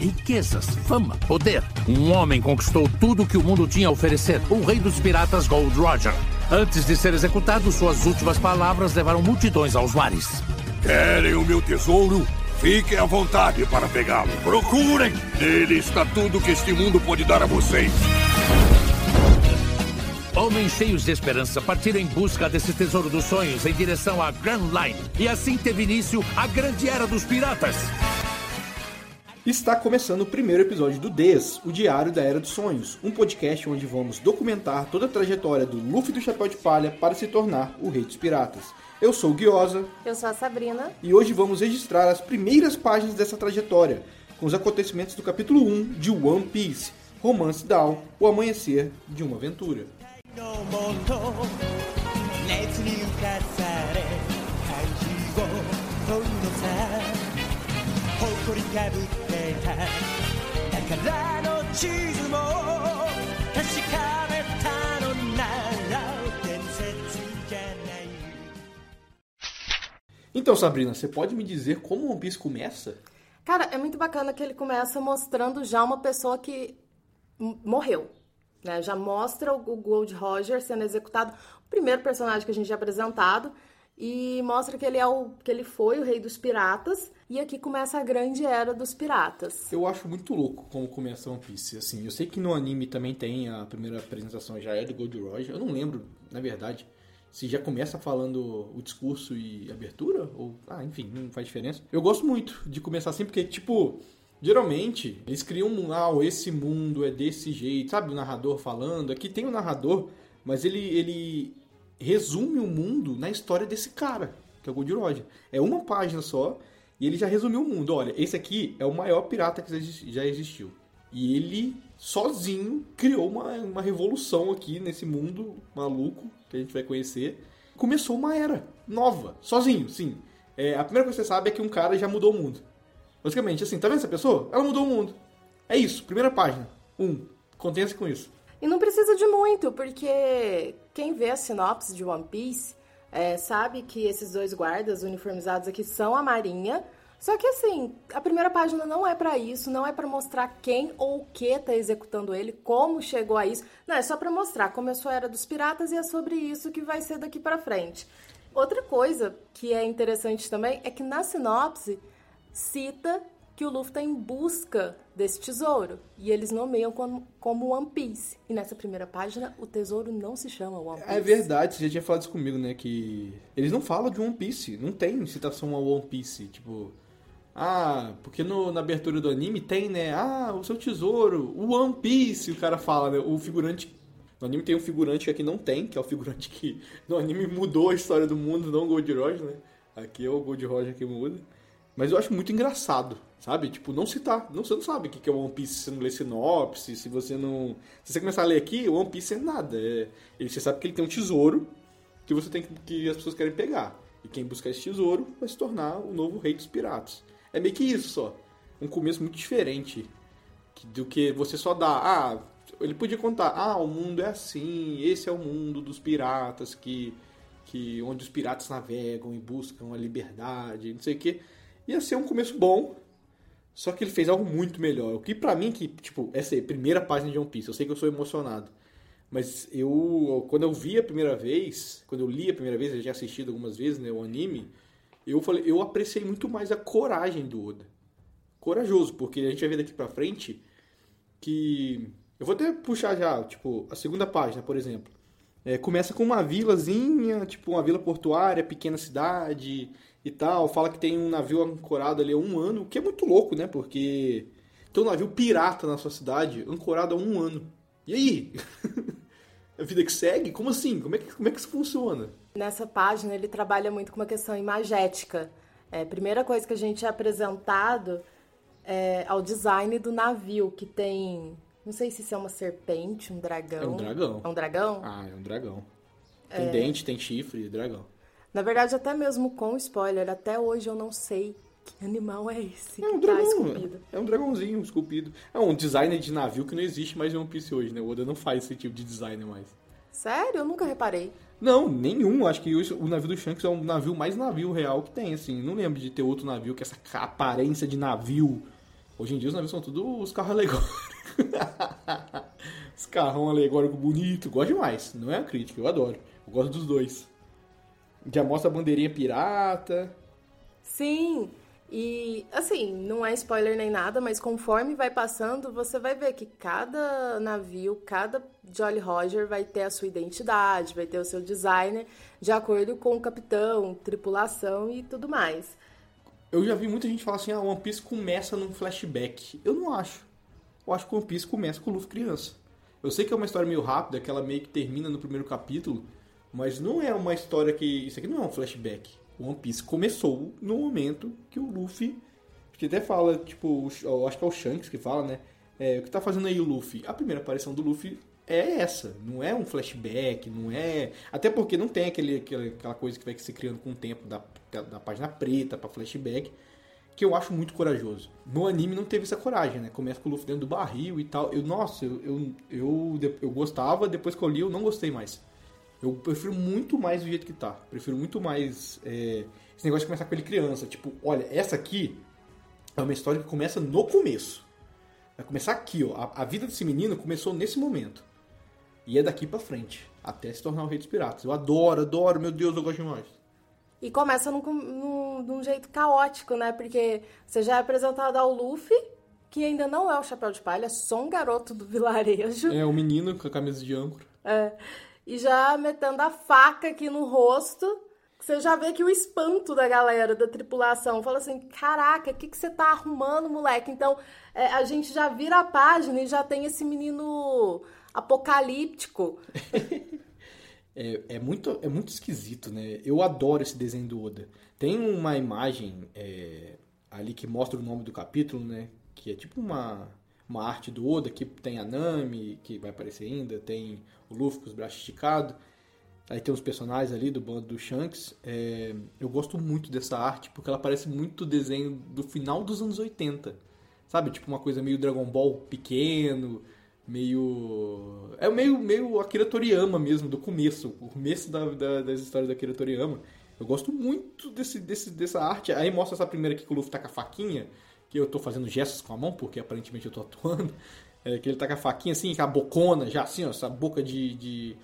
riquezas, fama, poder. Um homem conquistou tudo que o mundo tinha a oferecer. O rei dos piratas Gold Roger. Antes de ser executado, suas últimas palavras levaram multidões aos mares. Querem o meu tesouro? Fiquem à vontade para pegá-lo. Procurem! Nele está tudo que este mundo pode dar a vocês. Homens cheios de esperança partiram em busca desse tesouro dos sonhos em direção à Grand Line. E assim teve início a grande era dos piratas. Está começando o primeiro episódio do DES, o Diário da Era dos Sonhos, um podcast onde vamos documentar toda a trajetória do Luffy do Chapéu de Palha para se tornar o Rei dos Piratas. Eu sou o Guiosa. Eu sou a Sabrina. E hoje vamos registrar as primeiras páginas dessa trajetória, com os acontecimentos do capítulo 1 de One Piece, Romance Down, o amanhecer de uma aventura. のもの熱に浮かされ漢字を問うのさ誇りかぶってた宝の地図も確かめたのなら伝説じゃない Então, Sabrina, você pode me dizer como o One Piece começa? Cara, é muito bacana que ele começa mostrando já uma pessoa que morreu. Né? Já mostra o Gold Roger sendo executado, o primeiro personagem que a gente é apresentado, e mostra que ele é o que ele foi o rei dos piratas e aqui começa a grande era dos piratas. Eu acho muito louco como começa One Piece, assim. Eu sei que no anime também tem a primeira apresentação já é do Gold Roger. Eu não lembro, na verdade, se já começa falando o discurso e abertura ou ah, enfim, não faz diferença. Eu gosto muito de começar assim porque tipo Geralmente, eles criam um, ah, esse mundo é desse jeito, sabe? O narrador falando. Aqui tem o narrador, mas ele, ele resume o mundo na história desse cara, que é o Gold Roger. É uma página só, e ele já resumiu o mundo. Olha, esse aqui é o maior pirata que já existiu. E ele, sozinho, criou uma, uma revolução aqui nesse mundo maluco que a gente vai conhecer. Começou uma era nova, sozinho, sim. É, a primeira coisa que você sabe é que um cara já mudou o mundo. Basicamente, assim, tá vendo essa pessoa? Ela mudou o mundo. É isso, primeira página. Um. Contenha-se com isso. E não precisa de muito, porque quem vê a sinopse de One Piece é, sabe que esses dois guardas uniformizados aqui são a Marinha. Só que assim, a primeira página não é para isso, não é para mostrar quem ou o que tá executando ele, como chegou a isso. Não, é só para mostrar como a era dos piratas e é sobre isso que vai ser daqui para frente. Outra coisa que é interessante também é que na sinopse cita que o Luffy está em busca desse tesouro. E eles nomeiam como, como One Piece. E nessa primeira página, o tesouro não se chama One Piece. É verdade, você já tinha falado isso comigo, né? Que eles não falam de One Piece. Não tem citação ao One Piece. Tipo, ah, porque no, na abertura do anime tem, né? Ah, o seu tesouro, o One Piece, o cara fala, né? O figurante. No anime tem um figurante que aqui não tem, que é o figurante que no anime mudou a história do mundo, não o Gold Roger, né? Aqui é o Gold Roger que muda. Mas eu acho muito engraçado, sabe? Tipo, não citar. Não, você não sabe o que é One Piece se você não lê sinopse, se você não. Se você começar a ler aqui, One Piece é nada. É, ele, você sabe que ele tem um tesouro que você tem que, que as pessoas querem pegar. E quem buscar esse tesouro vai se tornar o novo rei dos piratas. É meio que isso só. Um começo muito diferente do que você só dá. Ah, ele podia contar, ah, o mundo é assim, esse é o mundo dos piratas que, que onde os piratas navegam e buscam a liberdade, não sei o que ia ser um começo bom, só que ele fez algo muito melhor. O que para mim, que, tipo, essa é primeira página de One Piece, eu sei que eu sou emocionado. Mas eu, quando eu vi a primeira vez, quando eu li a primeira vez, eu já tinha assistido algumas vezes, né, o anime, eu falei, eu apreciei muito mais a coragem do Oda. Corajoso, porque a gente vai ver daqui pra frente que. Eu vou até puxar já, tipo, a segunda página, por exemplo. É, começa com uma vilazinha, tipo uma vila portuária, pequena cidade, e tal. Fala que tem um navio ancorado ali há um ano, o que é muito louco, né? Porque tem um navio pirata na sua cidade ancorado há um ano. E aí? a vida que segue? Como assim? Como é que, como é que isso funciona? Nessa página ele trabalha muito com uma questão imagética. É, primeira coisa que a gente é apresentado é ao design do navio, que tem. Não sei se isso é uma serpente, um dragão. É um dragão. É um dragão? Ah, é um dragão. Tem é... dente, tem chifre, dragão. Na verdade, até mesmo com spoiler, até hoje eu não sei que animal é esse é um que tá dragão, tá esculpido. É um dragãozinho esculpido. É um designer de navio que não existe mais em One Piece hoje, né? O Oda não faz esse tipo de design mais. Sério? Eu nunca reparei. Não, nenhum. Acho que o navio do Shanks é um navio mais navio real que tem, assim. Não lembro de ter outro navio com essa aparência de navio Hoje em dia os navios são tudo os carros alegóricos. os carrão alegórico bonito. Gosto demais. Não é a crítica, eu adoro. Eu gosto dos dois. Já mostra a bandeirinha pirata. Sim, e assim, não é spoiler nem nada, mas conforme vai passando, você vai ver que cada navio, cada Jolly Roger vai ter a sua identidade, vai ter o seu designer, de acordo com o capitão, tripulação e tudo mais. Eu já vi muita gente falar assim, ah, One Piece começa num flashback. Eu não acho. Eu acho que One Piece começa com o Luffy criança. Eu sei que é uma história meio rápida, que ela meio que termina no primeiro capítulo, mas não é uma história que... Isso aqui não é um flashback. One Piece começou no momento que o Luffy... Que até fala, tipo, acho que é o Shanks que fala, né? É, o que tá fazendo aí o Luffy? A primeira aparição do Luffy é essa. Não é um flashback, não é. Até porque não tem aquele, aquela coisa que vai se criando com o tempo da, da página preta para flashback. Que eu acho muito corajoso. No anime não teve essa coragem, né? Começa com o Luffy dentro do barril e tal. Eu, nossa, eu, eu, eu, eu gostava, depois que eu li, eu não gostei mais. Eu prefiro muito mais do jeito que tá. Prefiro muito mais é, esse negócio de começar com ele criança. Tipo, olha, essa aqui é uma história que começa no começo. Vai começar aqui, ó. A, a vida desse menino começou nesse momento. E é daqui para frente, até se tornar o rei dos piratas. Eu adoro, adoro, meu Deus, eu gosto demais. E começa num, num, num jeito caótico, né? Porque você já é apresentado ao Luffy, que ainda não é o Chapéu de Palha, é só um garoto do vilarejo. É, um menino com a camisa de âncora. É. E já metendo a faca aqui no rosto. Você já vê que o espanto da galera, da tripulação. Fala assim: caraca, o que, que você tá arrumando, moleque? Então, é, a gente já vira a página e já tem esse menino apocalíptico. é, é, muito, é muito esquisito, né? Eu adoro esse desenho do Oda. Tem uma imagem é, ali que mostra o nome do capítulo, né? Que é tipo uma, uma arte do Oda, que tem a Nami, que vai aparecer ainda, tem o Luffy com os braços esticados. Aí tem os personagens ali do bando do Shanks. É, eu gosto muito dessa arte porque ela parece muito desenho do final dos anos 80. Sabe? Tipo uma coisa meio Dragon Ball pequeno, meio. É meio, meio Akira Toriyama mesmo, do começo. O começo da, da, das histórias da Akira Toriyama. Eu gosto muito desse, desse, dessa arte. Aí mostra essa primeira aqui que o Luffy tá com a faquinha, que eu tô fazendo gestos com a mão, porque aparentemente eu tô atuando. É, que ele tá com a faquinha assim, com a bocona, já assim, ó, essa boca de, de,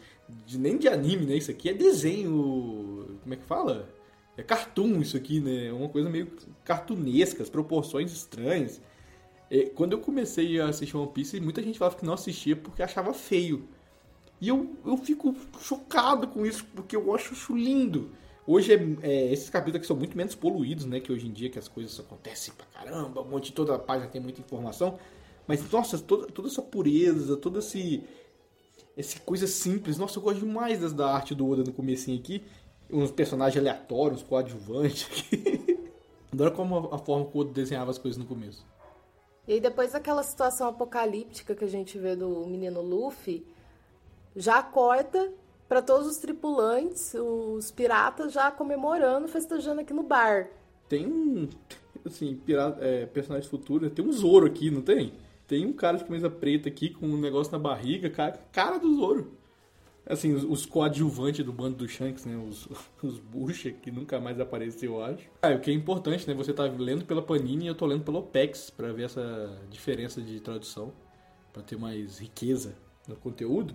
de, Nem de anime, né? Isso aqui é desenho. Como é que fala? É cartoon isso aqui, né? É uma coisa meio cartunesca, as proporções estranhas. É, quando eu comecei a assistir One Piece, muita gente falava que não assistia porque achava feio. E eu, eu fico chocado com isso, porque eu acho isso lindo. Hoje, é, é, esses capítulos aqui são muito menos poluídos, né? Que hoje em dia que as coisas acontecem pra caramba, um monte de toda a página tem muita informação. Mas, nossa, toda, toda essa pureza, toda esse, essa coisa simples. Nossa, eu gosto demais das, da arte do Oda no comecinho aqui. Uns personagens aleatórios, coadjuvantes. Adoro como a, a forma que o Oda desenhava as coisas no começo. E aí depois daquela situação apocalíptica que a gente vê do menino Luffy, já corta para todos os tripulantes, os piratas já comemorando, festejando aqui no bar. Tem um, assim, pirata, é, personagem futuro, tem um Zoro aqui, não tem? Tem um cara de camisa preta aqui com um negócio na barriga, cara, cara do Zoro assim, os, os coadjuvantes do bando do Shanks, né? Os, os Bucha, que nunca mais apareceu, eu acho. Ah, o que é importante, né? Você tá lendo pela Panini e eu tô lendo pela OPEX para ver essa diferença de tradução, para ter mais riqueza no conteúdo.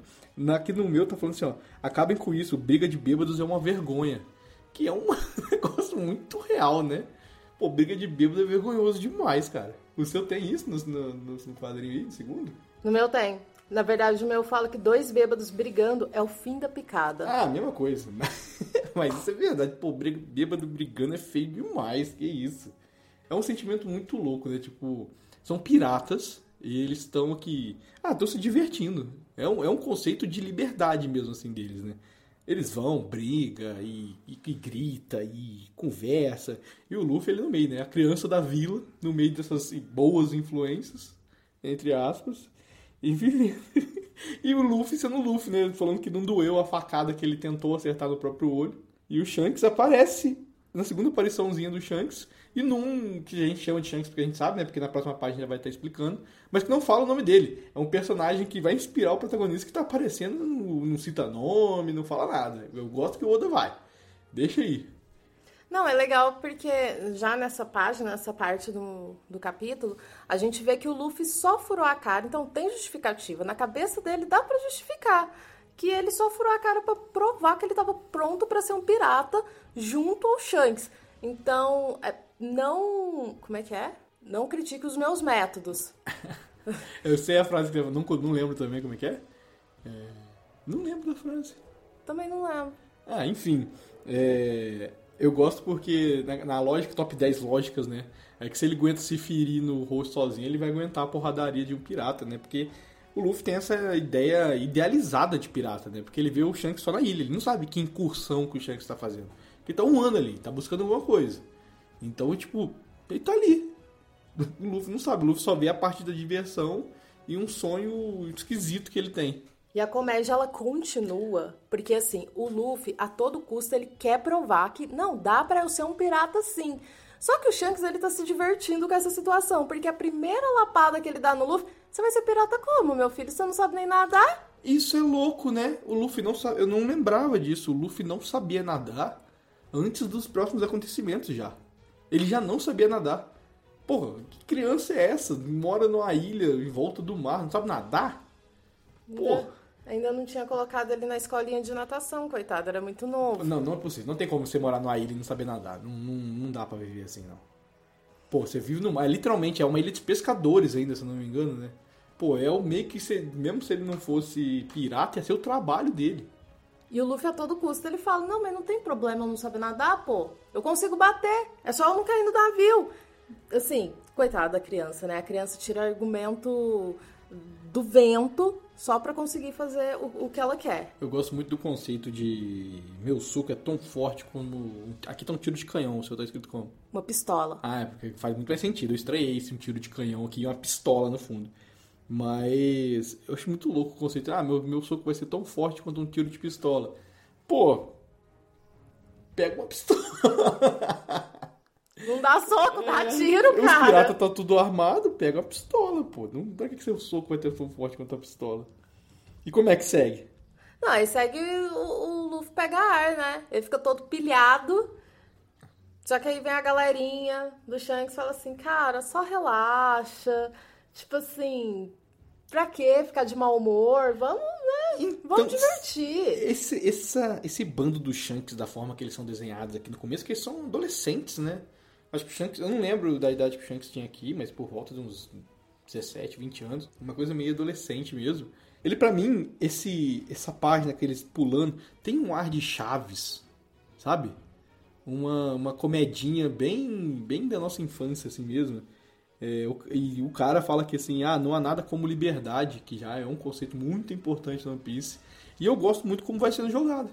Aqui no meu tá falando assim, ó, acabem com isso, briga de bêbados é uma vergonha. Que é um negócio muito real, né? Pô, briga de bêbado é vergonhoso demais, cara. O seu tem isso no, no, no quadrinho aí, no segundo? No meu tem. Na verdade, o meu fala que dois bêbados brigando é o fim da picada. Ah, mesma coisa. Mas isso é verdade. Pô, bêbado brigando é feio demais. Que isso. É um sentimento muito louco, né? Tipo, são piratas e eles estão aqui. Ah, estão se divertindo. É um, é um conceito de liberdade mesmo, assim, deles, né? Eles vão, briga e, e, e, grita e conversa. E o Luffy, ele no meio, né? A criança da vila, no meio dessas boas influências, entre aspas. E vivendo. e o Luffy sendo o Luffy, né? Falando que não doeu a facada que ele tentou acertar no próprio olho. E o Shanks aparece na segunda apariçãozinha do Shanks. E num que a gente chama de Shanks porque a gente sabe, né? Porque na próxima página vai estar explicando. Mas que não fala o nome dele. É um personagem que vai inspirar o protagonista que está aparecendo. Não, não cita nome, não fala nada. Eu gosto que o Oda vai. Deixa aí. Não, é legal porque já nessa página, nessa parte do, do capítulo, a gente vê que o Luffy só furou a cara, então tem justificativa. Na cabeça dele dá para justificar que ele só furou a cara para provar que ele estava pronto para ser um pirata junto ao Shanks. Então, é, não. Como é que é? Não critique os meus métodos. eu sei a frase que eu não, não lembro também como é que é. é. Não lembro da frase. Também não lembro. Ah, enfim. É, eu gosto porque, na, na, lógica, top 10 lógicas, né? É que se ele aguenta se ferir no rosto sozinho, ele vai aguentar a porradaria de um pirata, né? Porque o Luffy tem essa ideia idealizada de pirata, né? Porque ele vê o Shanks só na ilha, ele não sabe que incursão que o Shanks está fazendo. Ele tá um ano ali, tá buscando alguma coisa. Então, tipo, ele tá ali. O Luffy não sabe, o Luffy só vê a parte da diversão e um sonho esquisito que ele tem. E a comédia ela continua, porque assim, o Luffy a todo custo ele quer provar que não dá para eu ser um pirata sim. Só que o Shanks ele tá se divertindo com essa situação, porque a primeira lapada que ele dá no Luffy, você vai ser pirata como, meu filho? Você não sabe nem nadar? Isso é louco, né? O Luffy não sabe, eu não lembrava disso. O Luffy não sabia nadar antes dos próximos acontecimentos já. Ele já não sabia nadar. Porra, que criança é essa? Mora numa ilha em volta do mar, não sabe nadar? Porra. Ainda não tinha colocado ele na escolinha de natação, coitado, era muito novo. Não, não é possível. Não tem como você morar numa ilha e não saber nadar. Não, não, não dá pra viver assim, não. Pô, você vive no mar. Literalmente, é uma ilha de pescadores ainda, se eu não me engano, né? Pô, é o meio que, você, mesmo se ele não fosse pirata, ia ser o trabalho dele. E o Luffy a todo custo ele fala: Não, mas não tem problema eu não saber nadar, pô. Eu consigo bater. É só eu não cair no navio. Assim, coitada da criança, né? A criança tira argumento do vento só para conseguir fazer o, o, que ela quer. Eu gosto muito do conceito de meu suco é tão forte como. Aqui tá um tiro de canhão, o seu tá escrito como? Uma pistola. Ah, é porque faz muito mais sentido. Eu estranhei esse um tiro de canhão aqui e uma pistola no fundo. Mas eu acho muito louco o conceito. Ah, meu, meu soco vai ser tão forte quanto um tiro de pistola. Pô, pega uma pistola. Não dá soco, dá é, tiro, cara. Os piratas tá tudo armado, pega a pistola, pô. Não dá que seu soco vai ter tão forte quanto a pistola. E como é que segue? Não, aí segue o, o Luffy pega ar, né? Ele fica todo pilhado. Só que aí vem a galerinha do Shanks e fala assim, cara, só relaxa. Tipo assim, pra que ficar de mau humor? Vamos, né? Então, Vamos divertir. Esse, essa, esse bando dos Shanks, da forma que eles são desenhados aqui no começo, que eles são adolescentes, né? Acho que o Shanks, eu não lembro da idade que o Shanks tinha aqui, mas por volta de uns 17, 20 anos, uma coisa meio adolescente mesmo. Ele para mim, esse essa página que eles pulando, tem um ar de Chaves, sabe? Uma, uma comedinha bem bem da nossa infância assim mesmo. É, o, e o cara fala que assim, ah, não há nada como liberdade, que já é um conceito muito importante no One Piece. E eu gosto muito como vai sendo jogado.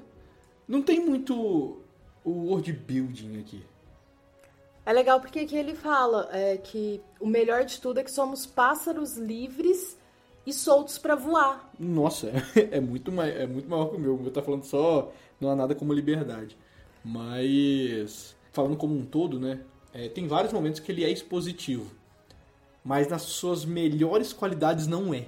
Não tem muito o world building aqui. É legal porque aqui ele fala é, que o melhor de tudo é que somos pássaros livres e soltos para voar. Nossa, é, é, muito mais, é muito maior que o meu. O meu tá falando só não há nada como liberdade. Mas falando como um todo, né? É, tem vários momentos que ele é expositivo. Mas nas suas melhores qualidades não é.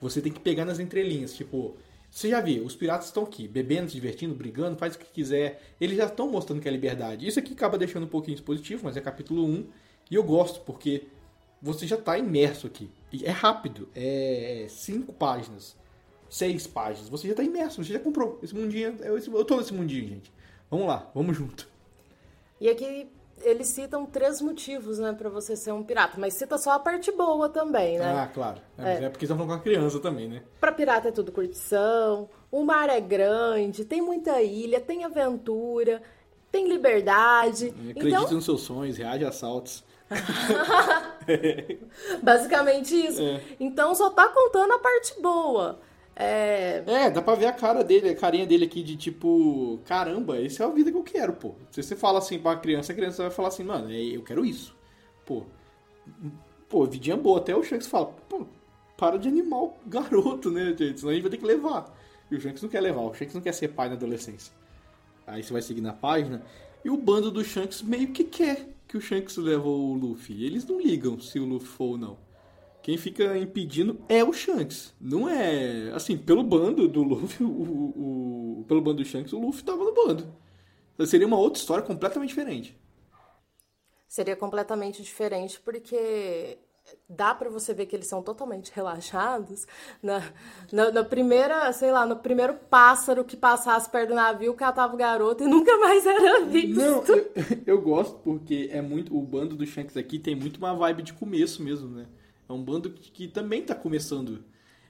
Você tem que pegar nas entrelinhas, tipo, você já viu, os piratas estão aqui, bebendo, se divertindo, brigando, faz o que quiser. Eles já estão mostrando que é liberdade. Isso aqui acaba deixando um pouquinho dispositivo, mas é capítulo 1. E eu gosto, porque você já está imerso aqui. E é rápido, é cinco páginas, seis páginas. Você já está imerso, você já comprou. Esse mundinho, eu, tô nesse mundinho, gente. Vamos lá, vamos junto. E aqui eles citam três motivos, né, para você ser um pirata, mas cita só a parte boa também, né? Ah, claro. É, é. é porque estão falando com a criança também, né? Pra pirata é tudo curtição, o mar é grande, tem muita ilha, tem aventura, tem liberdade. Acredite então... nos seus sonhos, reage a assaltos. Basicamente isso. É. Então só tá contando a parte boa. É... é, dá pra ver a cara dele, a carinha dele aqui de tipo, caramba, essa é a vida que eu quero, pô. Se você fala assim pra criança, a criança vai falar assim, mano, é, eu quero isso. Pô, pô, vidinha boa. Até o Shanks fala, pô, para de animar o garoto, né, gente? Senão a gente vai ter que levar. E o Shanks não quer levar, o Shanks não quer ser pai na adolescência. Aí você vai seguir na página. E o bando do Shanks meio que quer que o Shanks leve o Luffy. Eles não ligam se o Luffy for ou não. Quem fica impedindo é o Shanks. Não é. Assim, pelo bando do Luffy, o, o, pelo bando do Shanks, o Luffy tava no bando. Seria uma outra história completamente diferente. Seria completamente diferente porque dá para você ver que eles são totalmente relaxados. Na, na, na, primeira, sei lá, no primeiro pássaro que passasse perto do navio, catava o garoto e nunca mais era visto. Não, eu, eu, gosto porque é muito. O bando do Shanks aqui tem muito uma vibe de começo mesmo, né? É um bando que, que também tá começando.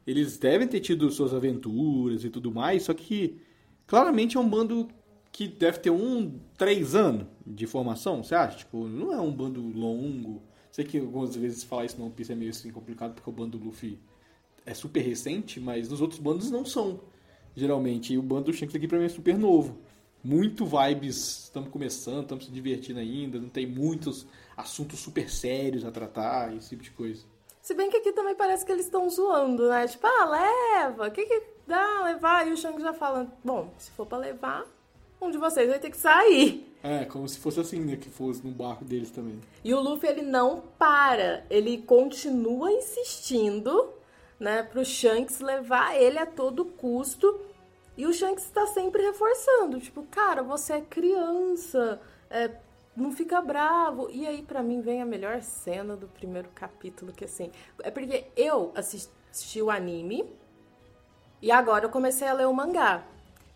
Eles devem ter tido suas aventuras e tudo mais, só que claramente é um bando que deve ter um, três anos de formação, você acha? Tipo, não é um bando longo Sei que algumas vezes falar isso One Piece é meio assim complicado porque o bando do Luffy é super recente, mas nos outros bandos não são, geralmente. E o bando do Shanks aqui pra mim é super novo. Muito vibes, estamos começando, estamos se divertindo ainda, não tem muitos assuntos super sérios a tratar, esse tipo de coisa. Se bem que aqui também parece que eles estão zoando, né? Tipo, ah, leva, o que que dá levar? E o Shanks já fala, bom, se for pra levar, um de vocês vai ter que sair. É, como se fosse assim, né? Que fosse no barco deles também. E o Luffy, ele não para. Ele continua insistindo, né? Pro Shanks levar ele a todo custo. E o Shanks está sempre reforçando. Tipo, cara, você é criança. É, não fica bravo. E aí, para mim, vem a melhor cena do primeiro capítulo, que assim... É porque eu assisti o anime... E agora eu comecei a ler o mangá.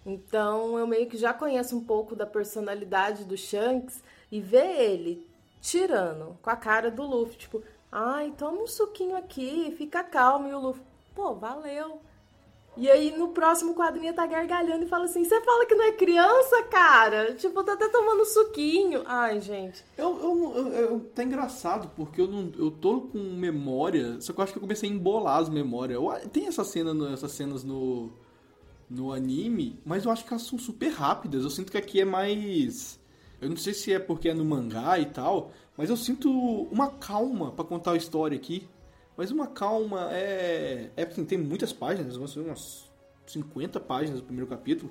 Então eu meio que já conheço um pouco da personalidade do Shanks e ver ele tirando com a cara do Luffy, tipo, ai, toma um suquinho aqui, fica calmo. E o Luffy, pô, valeu. E aí no próximo quadrinho tá gargalhando e fala assim: Você fala que não é criança, cara? Tipo, tá até tomando suquinho. Ai, gente. Eu, eu, eu, eu, tá engraçado, porque eu não. Eu tô com memória. Só que eu acho que eu comecei a embolar as memórias. tem essa cena, essas cenas no no anime, mas eu acho que elas são super rápidas. Eu sinto que aqui é mais. Eu não sei se é porque é no mangá e tal, mas eu sinto uma calma para contar a história aqui. Mas uma calma é. É assim, tem muitas páginas, umas 50 páginas do primeiro capítulo.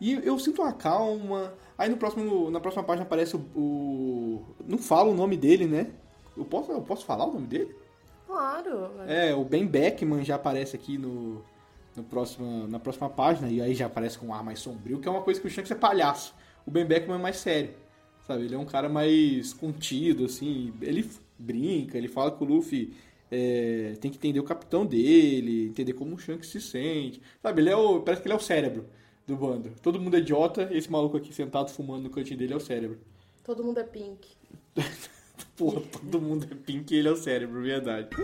E eu sinto uma calma. Aí no próximo, na próxima página aparece o, o. Não fala o nome dele, né? Eu posso, eu posso falar o nome dele? Claro. É, o Ben Beckman já aparece aqui no, no próximo, na próxima página, e aí já aparece com um ar mais sombrio, que é uma coisa que o Shanks é palhaço. O Ben Beckman é mais sério, sabe? Ele é um cara mais contido, assim, ele brinca, ele fala que o Luffy é, tem que entender o capitão dele, entender como o Shanks se sente, sabe? Ele é o, parece que ele é o cérebro do bando. Todo mundo é idiota, esse maluco aqui sentado fumando no cantinho dele é o cérebro. Todo mundo é pink. Porra, todo mundo é pink e ele é o cérebro, verdade.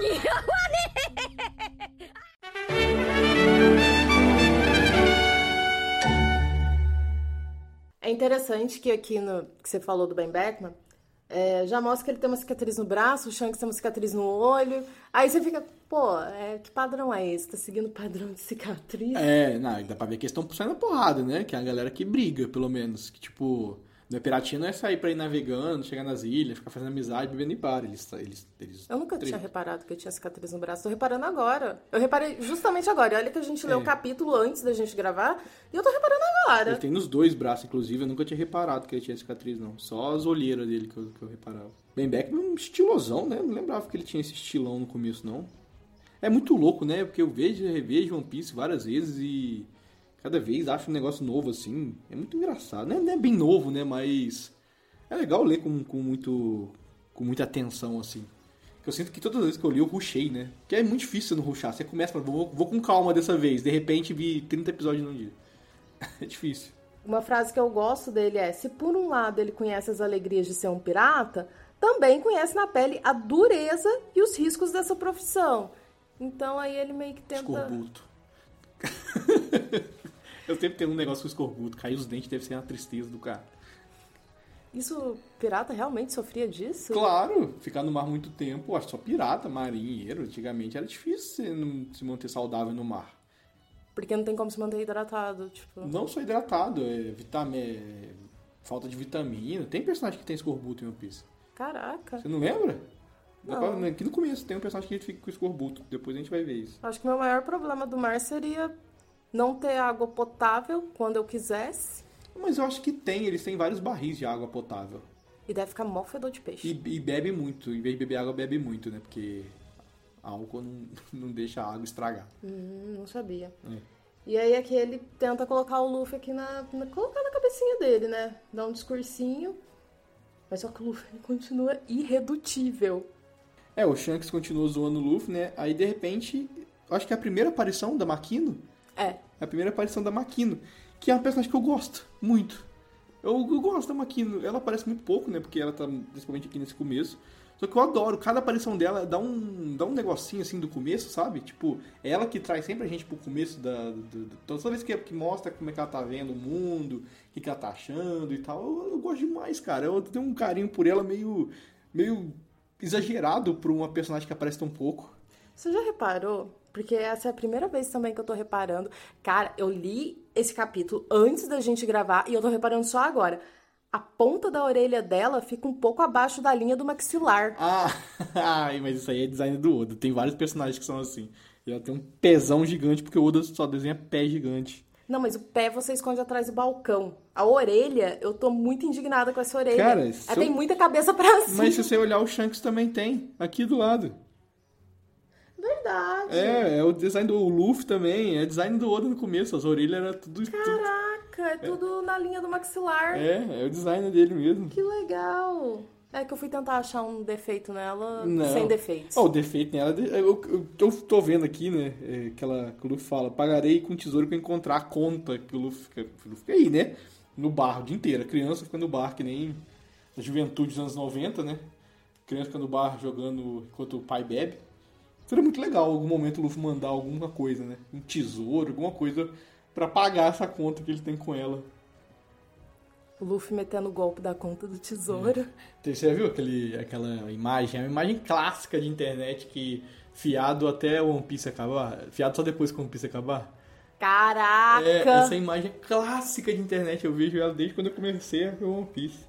É interessante que aqui no que você falou do Ben Beckman, é, já mostra que ele tem uma cicatriz no braço, o Shanks tem uma cicatriz no olho. Aí você fica, pô, é, que padrão é esse? Tá seguindo o padrão de cicatriz? É, não, dá pra ver que eles estão saindo porrada, né? Que é a galera que briga, pelo menos. Que tipo, no não é sair pra ir navegando, chegar nas ilhas, ficar fazendo amizade, bebendo em bar. Eles, eles, eles eu nunca tinha reparado que eu tinha cicatriz no braço. Tô reparando agora. Eu reparei justamente agora. Olha que a gente leu o é. capítulo antes da gente gravar e eu tô reparando agora. Ele tem nos dois braços, inclusive. Eu nunca tinha reparado que ele tinha cicatriz, não. Só as olheiras dele que eu, que eu reparava. Ben Beckman é um estilosão, né? Não lembrava que ele tinha esse estilão no começo, não. É muito louco, né? Porque eu vejo e revejo One Piece várias vezes e cada vez acho um negócio novo assim. É muito engraçado. Não é, não é bem novo, né? Mas é legal ler com, com, muito, com muita atenção, assim. Eu sinto que todas as vezes que eu li, eu rushei, né? Porque é muito difícil não rushar. Você começa, vou, vou com calma dessa vez. De repente, vi 30 episódios num dia. é difícil. Uma frase que eu gosto dele é: se por um lado ele conhece as alegrias de ser um pirata, também conhece na pele a dureza e os riscos dessa profissão. Então aí ele meio que tenta. Escorbuto. eu sempre tenho um negócio com escorbuto. Cair os dentes deve ser uma tristeza do cara. Isso, pirata realmente sofria disso? Claro, ficar no mar muito tempo, acho que só pirata, marinheiro, antigamente era difícil se manter saudável no mar. Porque não tem como se manter hidratado, tipo. Não só hidratado, é, vitam... é falta de vitamina. Tem personagem que tem escorbuto em One Piece. Caraca. Você não lembra? Não. Aqui no começo tem um personagem que fica com escorbuto. Depois a gente vai ver isso. Acho que meu maior problema do mar seria não ter água potável quando eu quisesse mas eu acho que tem, eles têm vários barris de água potável. E deve ficar mó fedor de peixe. E, e, bebe muito, em vez de beber água, bebe muito, né? Porque álcool não, não deixa a água estragar. Hum, não sabia. É. E aí aqui ele tenta colocar o Luffy aqui na, na. colocar na cabecinha dele, né? Dá um discursinho. Mas só que o Luffy continua irredutível. É, o Shanks continua zoando o Luffy, né? Aí de repente, acho que é a primeira aparição da Makino. É. A primeira aparição da Makino, que é uma personagem que eu gosto muito. Eu, eu gosto da Makino. Ela aparece muito pouco, né? Porque ela tá principalmente aqui nesse começo. Só que eu adoro, cada aparição dela dá um, dá um negocinho assim do começo, sabe? Tipo, é ela que traz sempre a gente pro começo da. Do, do, toda vez que, que mostra como é que ela tá vendo o mundo, o que, que ela tá achando e tal. Eu, eu gosto demais, cara. Eu tenho um carinho por ela meio. meio exagerado pra uma personagem que aparece tão pouco. Você já reparou? Porque essa é a primeira vez também que eu tô reparando. Cara, eu li esse capítulo antes da gente gravar e eu tô reparando só agora. A ponta da orelha dela fica um pouco abaixo da linha do maxilar. Ah, ai, mas isso aí é design do Oda. Tem vários personagens que são assim. E ela tem um pezão gigante, porque o Oda só desenha pé gigante. Não, mas o pé você esconde atrás do balcão. A orelha, eu tô muito indignada com essa orelha. Cara, Ela se tem eu- muita cabeça pra cima. Mas se você olhar, o Shanks também tem, aqui do lado. Verdade. É, é o design do Luffy também, é design do Oda no começo, as orelhas eram tudo... Caraca, é tudo na linha do maxilar. é, é o design dele mesmo. Que legal. É que eu fui tentar achar um defeito nela Não. sem defeitos. Ó, o defeito nela, eu, eu tô, tô vendo aqui, né, é, que, ela, que o Luffy fala, pagarei com tesouro que eu encontrar a conta que o Luffy fica, o Luffy fica aí, né, no bar o dia inteiro. A criança fica no bar, que nem a juventude dos anos 90, né, a criança fica no bar jogando enquanto o pai bebe. Seria muito legal algum momento o Luffy mandar alguma coisa, né, um tesouro, alguma coisa pra pagar essa conta que ele tem com ela. O Luffy metendo o golpe da conta do tesouro. Você já viu aquele, aquela imagem? É uma imagem clássica de internet que fiado até o One Piece acabar, fiado só depois que o One Piece acabar. Caraca! É, essa imagem é clássica de internet, eu vejo ela desde quando eu comecei a ver o One Piece.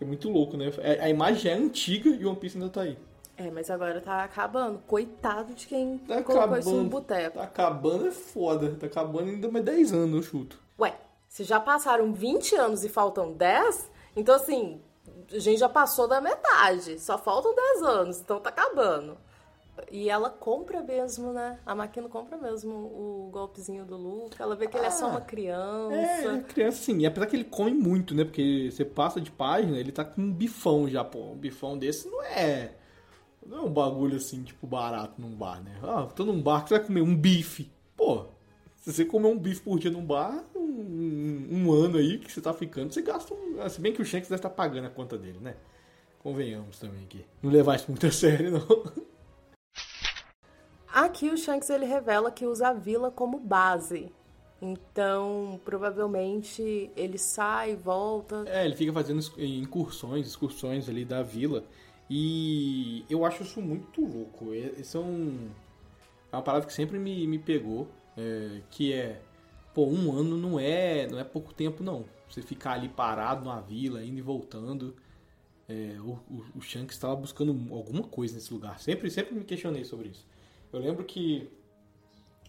É muito louco, né? É- A imagem é antiga e o One Piece ainda tá aí. É, mas agora tá acabando. Coitado de quem Tá colocou isso no acabando. boteco. Tá acabando é foda. Tá acabando ainda mais 10 anos, eu chuto. Ué, se já passaram 20 anos e faltam 10, então assim, a gente já passou da metade. Só faltam 10 anos, então tá acabando. E ela compra mesmo, né? A máquina compra mesmo o golpezinho do Luke. Ela vê que ele é só uma criança. É, é criança sim. E apesar que ele come muito, né? Porque você passa de página, ele tá com um bifão já, pô. Um bifão desse não é. Não é um bagulho assim, tipo, barato num bar, né? Ah, tô num bar que você vai comer um bife. Pô, se você comer um bife por dia num bar, um, um ano aí que você tá ficando, você gasta um. Se bem que o Shanks deve estar pagando a conta dele, né? Convenhamos também aqui. Não levar isso muito a sério, não. Aqui o Shanks ele revela que usa a vila como base. Então, provavelmente ele sai, volta. É, ele fica fazendo incursões, excursões ali da vila. E eu acho isso muito louco. É- Isso é, um, é uma parada que sempre me, me pegou. é, que é, pô, um ano não é, não é pouco tempo não. Você ficar ali parado numa vila, indo e voltando. É, o, o, o Shanks estava buscando alguma coisa nesse lugar. Sempre, sempre me questionei sobre isso. Eu lembro que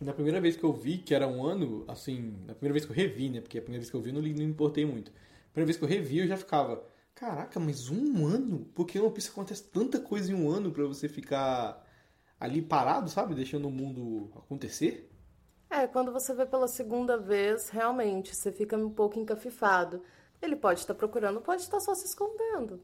na primeira vez que eu vi que era um ano, assim, na primeira vez que eu revi, né? Porque a primeira vez que eu vi eu não, não me importei muito. A primeira vez que eu revi eu já ficava, caraca, mas um ano? Porque no One Piece acontece tanta coisa em um ano pra você ficar ali parado, sabe? Deixando o mundo acontecer. É, quando você vê pela segunda vez, realmente, você fica um pouco encafifado. Ele pode estar procurando, pode estar só se escondendo.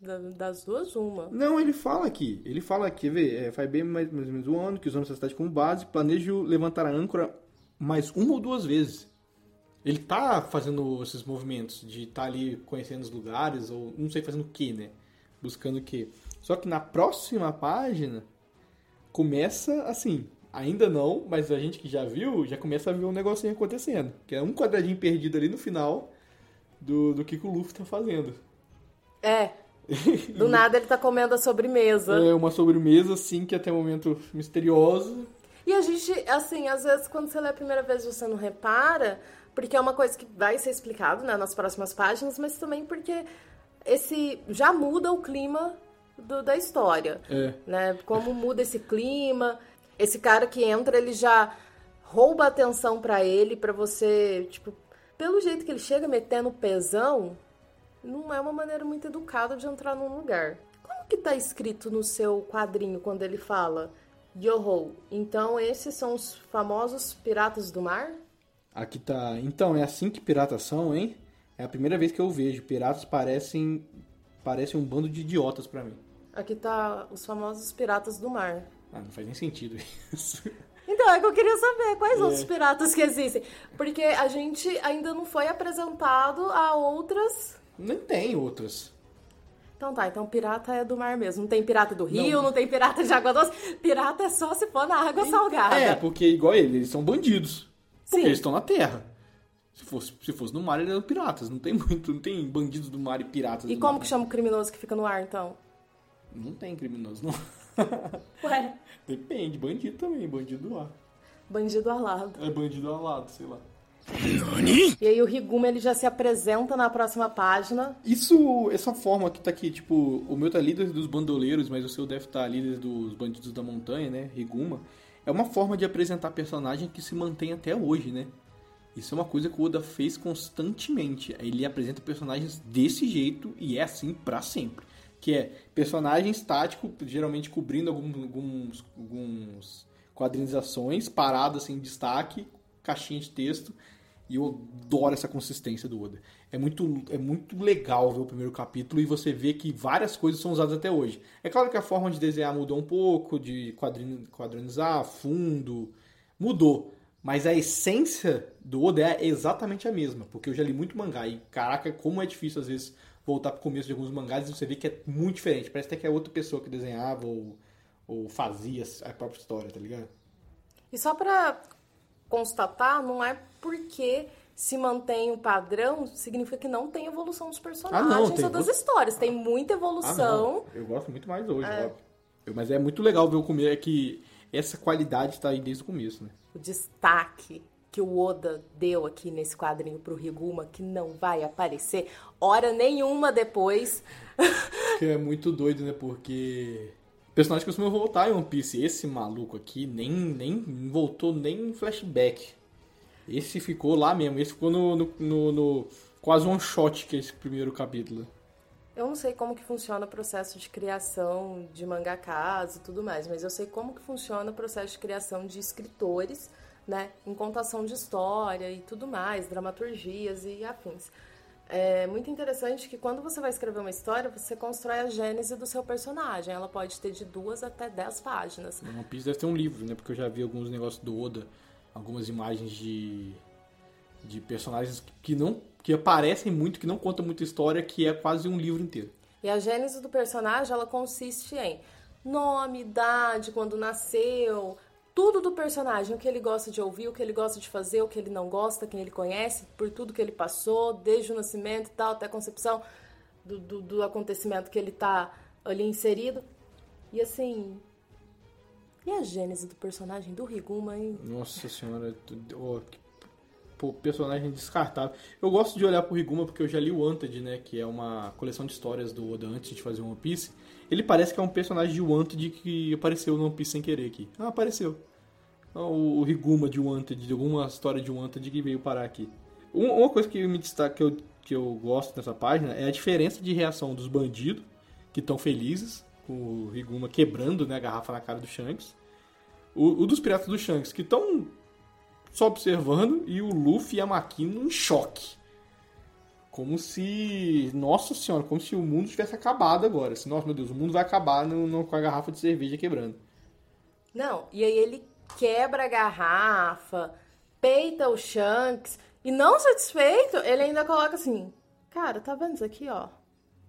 Da- Das duas, uma. Não, ele fala aqui. Ele fala aqui, vê, é, faz bem mais, mais ou menos um ano que usamos essa cidade como base. Planejo levantar a âncora mais uma ou duas vezes. Ele tá fazendo esses movimentos de estar ali conhecendo os lugares, ou não sei fazendo o que, né? Buscando o que. Só que na próxima página começa assim. Ainda não, mas a gente que já viu, já começa a ver um negocinho acontecendo. Que é um quadradinho perdido ali no final do, do que, que o Luffy tá fazendo. É. Do nada ele tá comendo a sobremesa. É uma sobremesa, assim, que até o momento misteriosa. E a gente, assim, às vezes quando você lê a primeira vez você não repara, porque é uma coisa que vai ser explicado né, nas próximas páginas, mas também porque esse já muda o clima do- da história. É. Né? Como muda esse clima. Esse cara que entra, ele já rouba a atenção pra ele, pra você, tipo, pelo jeito que ele chega metendo pesão, não é uma maneira muito educada de entrar num lugar. Como que tá escrito no seu quadrinho quando ele fala Yoho? Então esses são os famosos piratas do mar? Aqui tá. Então, é assim que piratas são, hein? É a primeira vez que eu vejo. Piratas parecem, parecem um bando de idiotas pra mim. Aqui tá os famosos piratas do mar. Ah, não faz nem sentido isso. Então, é que eu queria saber quais É. outros piratas que existem. Porque a gente ainda não foi apresentado a outras. Não tem outras. Então tá, então pirata é do mar mesmo. Não tem pirata do rio, não, Não. tem pirata de água doce. Pirata é só se for na água salgada. É, porque igual eles, eles são bandidos. Porque Sim. eles estão na terra. Se fosse, se fosse no mar, eles eram piratas. Não tem muito, não tem bandidos do mar e piratas E como mar. que chama o criminoso que fica no ar, então? Não tem criminoso, não. Ué, Depende, bandido também, bandido do ar. bandido alado. É bandido alado, sei lá. E aí o Riguma, ele já se apresenta na próxima página. Isso, essa forma que tá aqui, tipo, o meu tá líder dos bandoleiros, mas o seu deve estar líder dos bandidos da montanha, né? Riguma. É uma forma de apresentar personagem que se mantém até hoje, né? Isso é uma coisa que o Oda fez constantemente. Ele apresenta personagens desse jeito e é assim pra sempre. Que é personagem estático, geralmente cobrindo algum- alguns, alguns quadrinizações, parado assim destaque, caixinha de texto. E eu adoro essa consistência do Oda. É muito, é muito legal ver o primeiro capítulo e você vê que várias coisas são usadas até hoje. É claro que a forma de desenhar mudou um pouco, de quadrin, quadrinizar, fundo, mudou. Mas a essência do Oda é exatamente a mesma, porque eu já li muito mangá e caraca, como é difícil às vezes voltar pro começo de alguns mangás e você vê que é muito diferente. Parece até que é outra pessoa que desenhava ou, ou fazia a própria história, tá ligado? E só pra constatar, não é porque se mantém o padrão, significa que não tem evolução dos personagens Ah, não, tem ou das histórias. Tem muita Ah, evolução. não. Eu gosto muito mais hoje, óbvio. Eu- Mas é muito legal ver o começo, é que essa qualidade tá aí desde o começo, né? o destaque que o Oda deu aqui nesse quadrinho pro Riguma, que não vai aparecer hora nenhuma depois. Que é muito doido, né? Porque personagens costumam voltar em One Piece. Esse maluco aqui nem, nem voltou nem em flashback. Esse ficou lá mesmo. Esse ficou no, no, no- no quase one shot que é esse primeiro capítulo. Eu não sei como que funciona o processo de criação de mangakas e tudo mais, mas eu sei como que funciona o processo de criação de escritores, né, em contação de história e tudo mais, dramaturgias e afins. É muito interessante que quando você vai escrever uma história, você constrói a gênese do seu personagem. Ela pode ter de duas até dez páginas. One Piece deve ter um livro, né? Porque eu já vi alguns negócios do Oda, algumas imagens de, de personagens que não que aparecem muito, que não contam muita história, que é quase um livro inteiro. E a gênese do personagem, ela consiste em nome, idade, quando nasceu, tudo do personagem, o que ele gosta de ouvir, o que ele gosta de fazer, o que ele não gosta, quem ele conhece, por tudo que ele passou, desde o nascimento e tal, até a concepção do, do, do acontecimento que ele tá ali inserido. E assim. E a gênese do personagem do Riguma, hein? Nossa senhora, ó, que- personagem descartável. Eu gosto de olhar pro Riguma porque eu já li o Wanted, né? Que é uma coleção de histórias do Oda antes de fazer One Piece. Ele parece que é um personagem de Wanted que apareceu no One Piece sem querer aqui. Ah, apareceu. O, Riguma de Wanted, de alguma história de Wanted que veio parar aqui. Um- Uma coisa que me destaca, que eu, que eu gosto nessa página é a diferença de reação dos bandidos, que estão felizes, com o Riguma quebrando né, a garrafa na cara do Shanks. O, o dos piratas do Shanks, que estão só observando, e o Luffy e a Makino em choque. Como se. Nossa senhora, como se o mundo tivesse acabado agora. Assim, nossa, meu Deus, o mundo vai acabar no, no- com a garrafa de cerveja quebrando. Não, e aí ele quebra a garrafa, peita o Shanks, e não satisfeito, ele ainda coloca assim: Cara, tá vendo isso aqui, ó?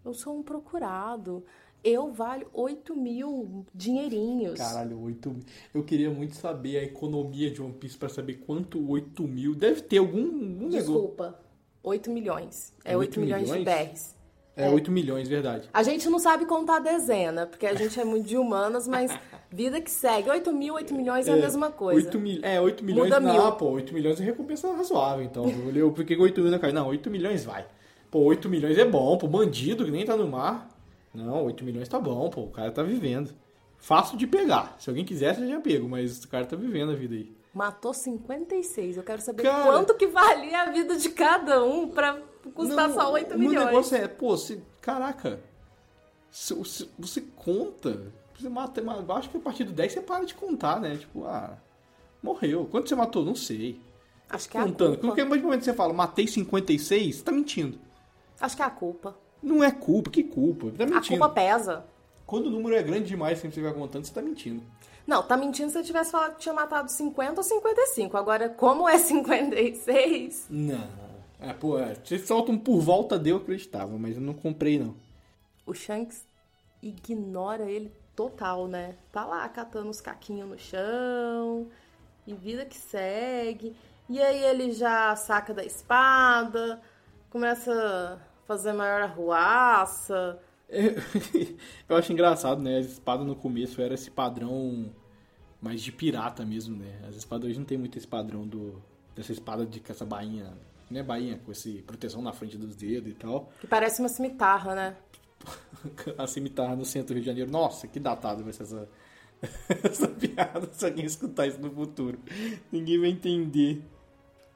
Eu sou um procurado. Eu valho 8 mil dinheirinhos. Caralho, 8 mil. Eu queria muito saber a economia de One Piece pra saber quanto 8 mil. Deve ter algum, algum negócio. Desculpa, 8 milhões. É É 8, 8 milhões, de milhões? BRs. É, 8 milhões, verdade. A gente não sabe contar dezena, porque a gente é muito de humanas, mas vida que segue. 8 mil, 8 milhões é, a mesma coisa. 8 mil, é, 8 milhões Muda não, mil. pô, 8 milhões é recompensa razoável, então. Eu por que que 8 mil não caiu? Não, 8 milhões vai. Pô, 8 milhões é bom, pô, bandido que nem tá no mar. Não, 8 milhões tá bom, pô, o cara tá vivendo. Fácil de pegar. Se alguém quisesse, já pego, mas o cara tá vivendo a vida aí. Matou 56. Eu quero saber Cara- quanto que valia a vida de cada um pra custar Não, só 8 o meu milhões. negócio é, pô, você, caraca, se, se- você conta, você mata, acho que a partir do 10 você para de contar, né? Tipo, ah, morreu. Quanto você matou? Não sei. Acho que é a Contando. culpa. Porque no momento que você fala, matei 56, você tá mentindo. Acho que é a culpa. Não é culpa, que culpa? Tá A mentindo. culpa pesa. Quando o número é grande demais, sempre você vai contando, você tá mentindo. Não, tá mentindo se você tivesse falado que tinha matado 50 ou 55. Agora, como é 56? Não. É, pô, é, vocês soltam por volta de eu acreditava, mas eu não comprei, não. O Shanks ignora ele total, né? Tá lá catando os caquinhos no chão. E vida que segue. E aí ele já saca da espada, começa a fazer maior arruaça. Eu acho engraçado, né? A espada no começo era esse padrão mais de pirata mesmo, né? As espadas hoje não tem muito esse padrão do, dessa espada de com essa bainha, né? Bainha com esse proteção na frente dos dedos e tal. Que parece uma cimitarra, né? A cimitarra no centro do Rio de Janeiro. Nossa, que datado vai ser essa, essa piada se alguém escutar isso no futuro. Ninguém vai entender.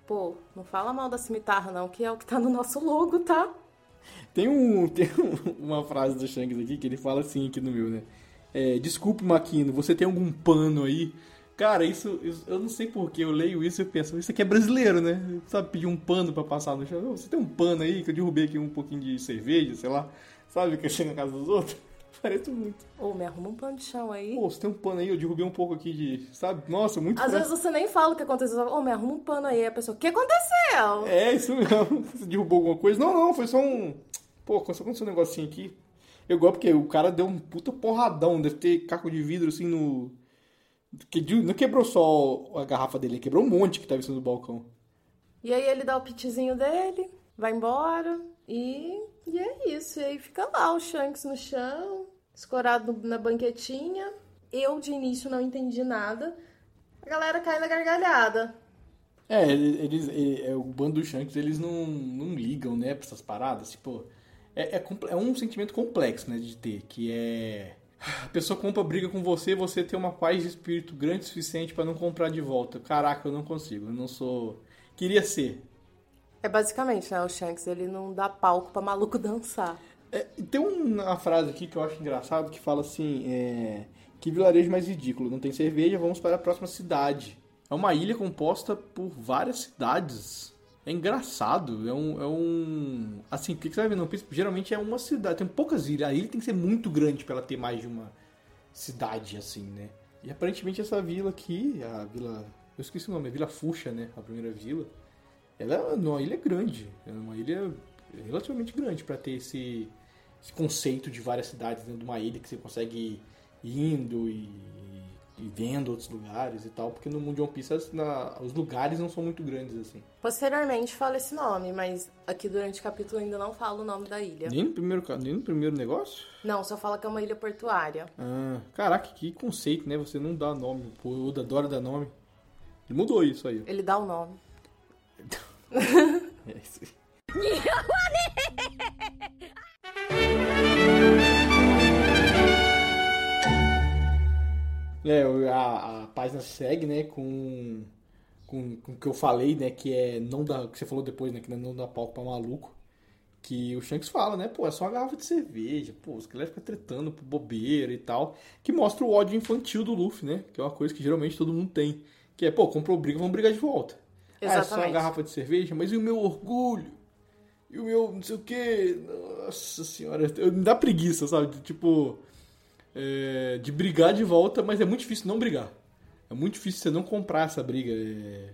Pô, não fala mal da cimitarra, não, que é o que tá no nosso logo, tá? Tem, um, tem um- uma frase do Shanks aqui que ele fala assim aqui no meu, né? É, Desculpe, Maquino, você tem algum pano aí? Cara, isso, isso- eu não sei porquê, eu leio isso e penso, isso aqui é brasileiro, né? Sabe, pedir um pano pra passar no chão. Você tem um pano aí que eu derrubei aqui um pouquinho de cerveja, sei lá. Sabe, que eu chego na casa dos outros? Parece muito. Ô, me arruma um pano de chão aí. Pô, você tem um pano aí, eu derrubei um pouco aqui de. Sabe? Nossa, muito Às vezes você nem fala o que aconteceu. Ô, me arruma um pano aí. A pessoa, o que aconteceu? É, isso mesmo. Você derrubou alguma coisa? Não, não, foi só um. Pô, só aconteceu um negocinho aqui. Eu gosto porque o cara deu um puta porradão, deve ter caco de vidro assim no. Que não quebrou só a garrafa dele, quebrou um monte que tava em cima do balcão. E aí ele dá o pitizinho dele, vai embora e, e é isso. E aí fica lá o Shanks no chão, escorado na banquetinha. Eu de início não entendi nada. A galera cai na gargalhada. É, eles, é, é, o bando do Shanks, eles não, não ligam, né, pra essas paradas. Tipo, é, é, é um sentimento complexo, né, de ter, que é... A pessoa compra briga com você, você tem uma paz de espírito grande o suficiente pra não comprar de volta. Caraca, eu não consigo, eu não sou... Queria ser. É basicamente, né? O Shanks ele não dá palco pra maluco dançar. É, tem uma frase aqui que eu acho engraçado que fala assim: é, Que vilarejo mais ridículo, não tem cerveja, vamos para a próxima cidade. É uma ilha composta por várias cidades. É engraçado, é um. É um assim, o que você vai ver no Piece? Geralmente é uma cidade, tem poucas ilhas. A ilha tem que ser muito grande para ela ter mais de uma cidade, assim, né? E aparentemente essa vila aqui, a vila. Eu esqueci o nome, é Vila Fuxa, né? A primeira vila. Ela é uma ilha grande. É uma ilha relativamente grande para ter esse, esse conceito de várias cidades dentro de uma ilha que você consegue ir indo e, e vendo outros lugares e tal. Porque no mundo de One Piece as- na- os lugares não são muito grandes assim. Posteriormente fala esse nome, mas aqui durante o capítulo ainda não fala o nome da ilha. Nem no primeiro, nem no primeiro negócio? Não, só fala que é uma ilha portuária. Ah, caraca, que conceito, né? Você não dá nome. Pô, o Oda adora dar nome. Ele mudou isso aí. Ele dá o nome. É isso aí. É, a, a página segue, né, com, com, com o que eu falei, né, que é não dá, que você falou depois, né, que não dá palco pra maluco. Que o Shanks fala, né, pô, é só uma garrafa de cerveja, pô, os caras ficam tretando por bobeira e tal. Que mostra o ódio infantil do Luffy, né, que é uma coisa que geralmente todo mundo tem. Que é, pô, comprou briga, vamos brigar de volta. Ah, é só uma Exatamente. garrafa de cerveja, mas e o meu orgulho? E o meu não sei o que. Nossa senhora, eu- me dá preguiça, sabe? Tipo, é, de brigar de volta, mas é muito difícil não brigar. É muito difícil você não comprar essa briga. é,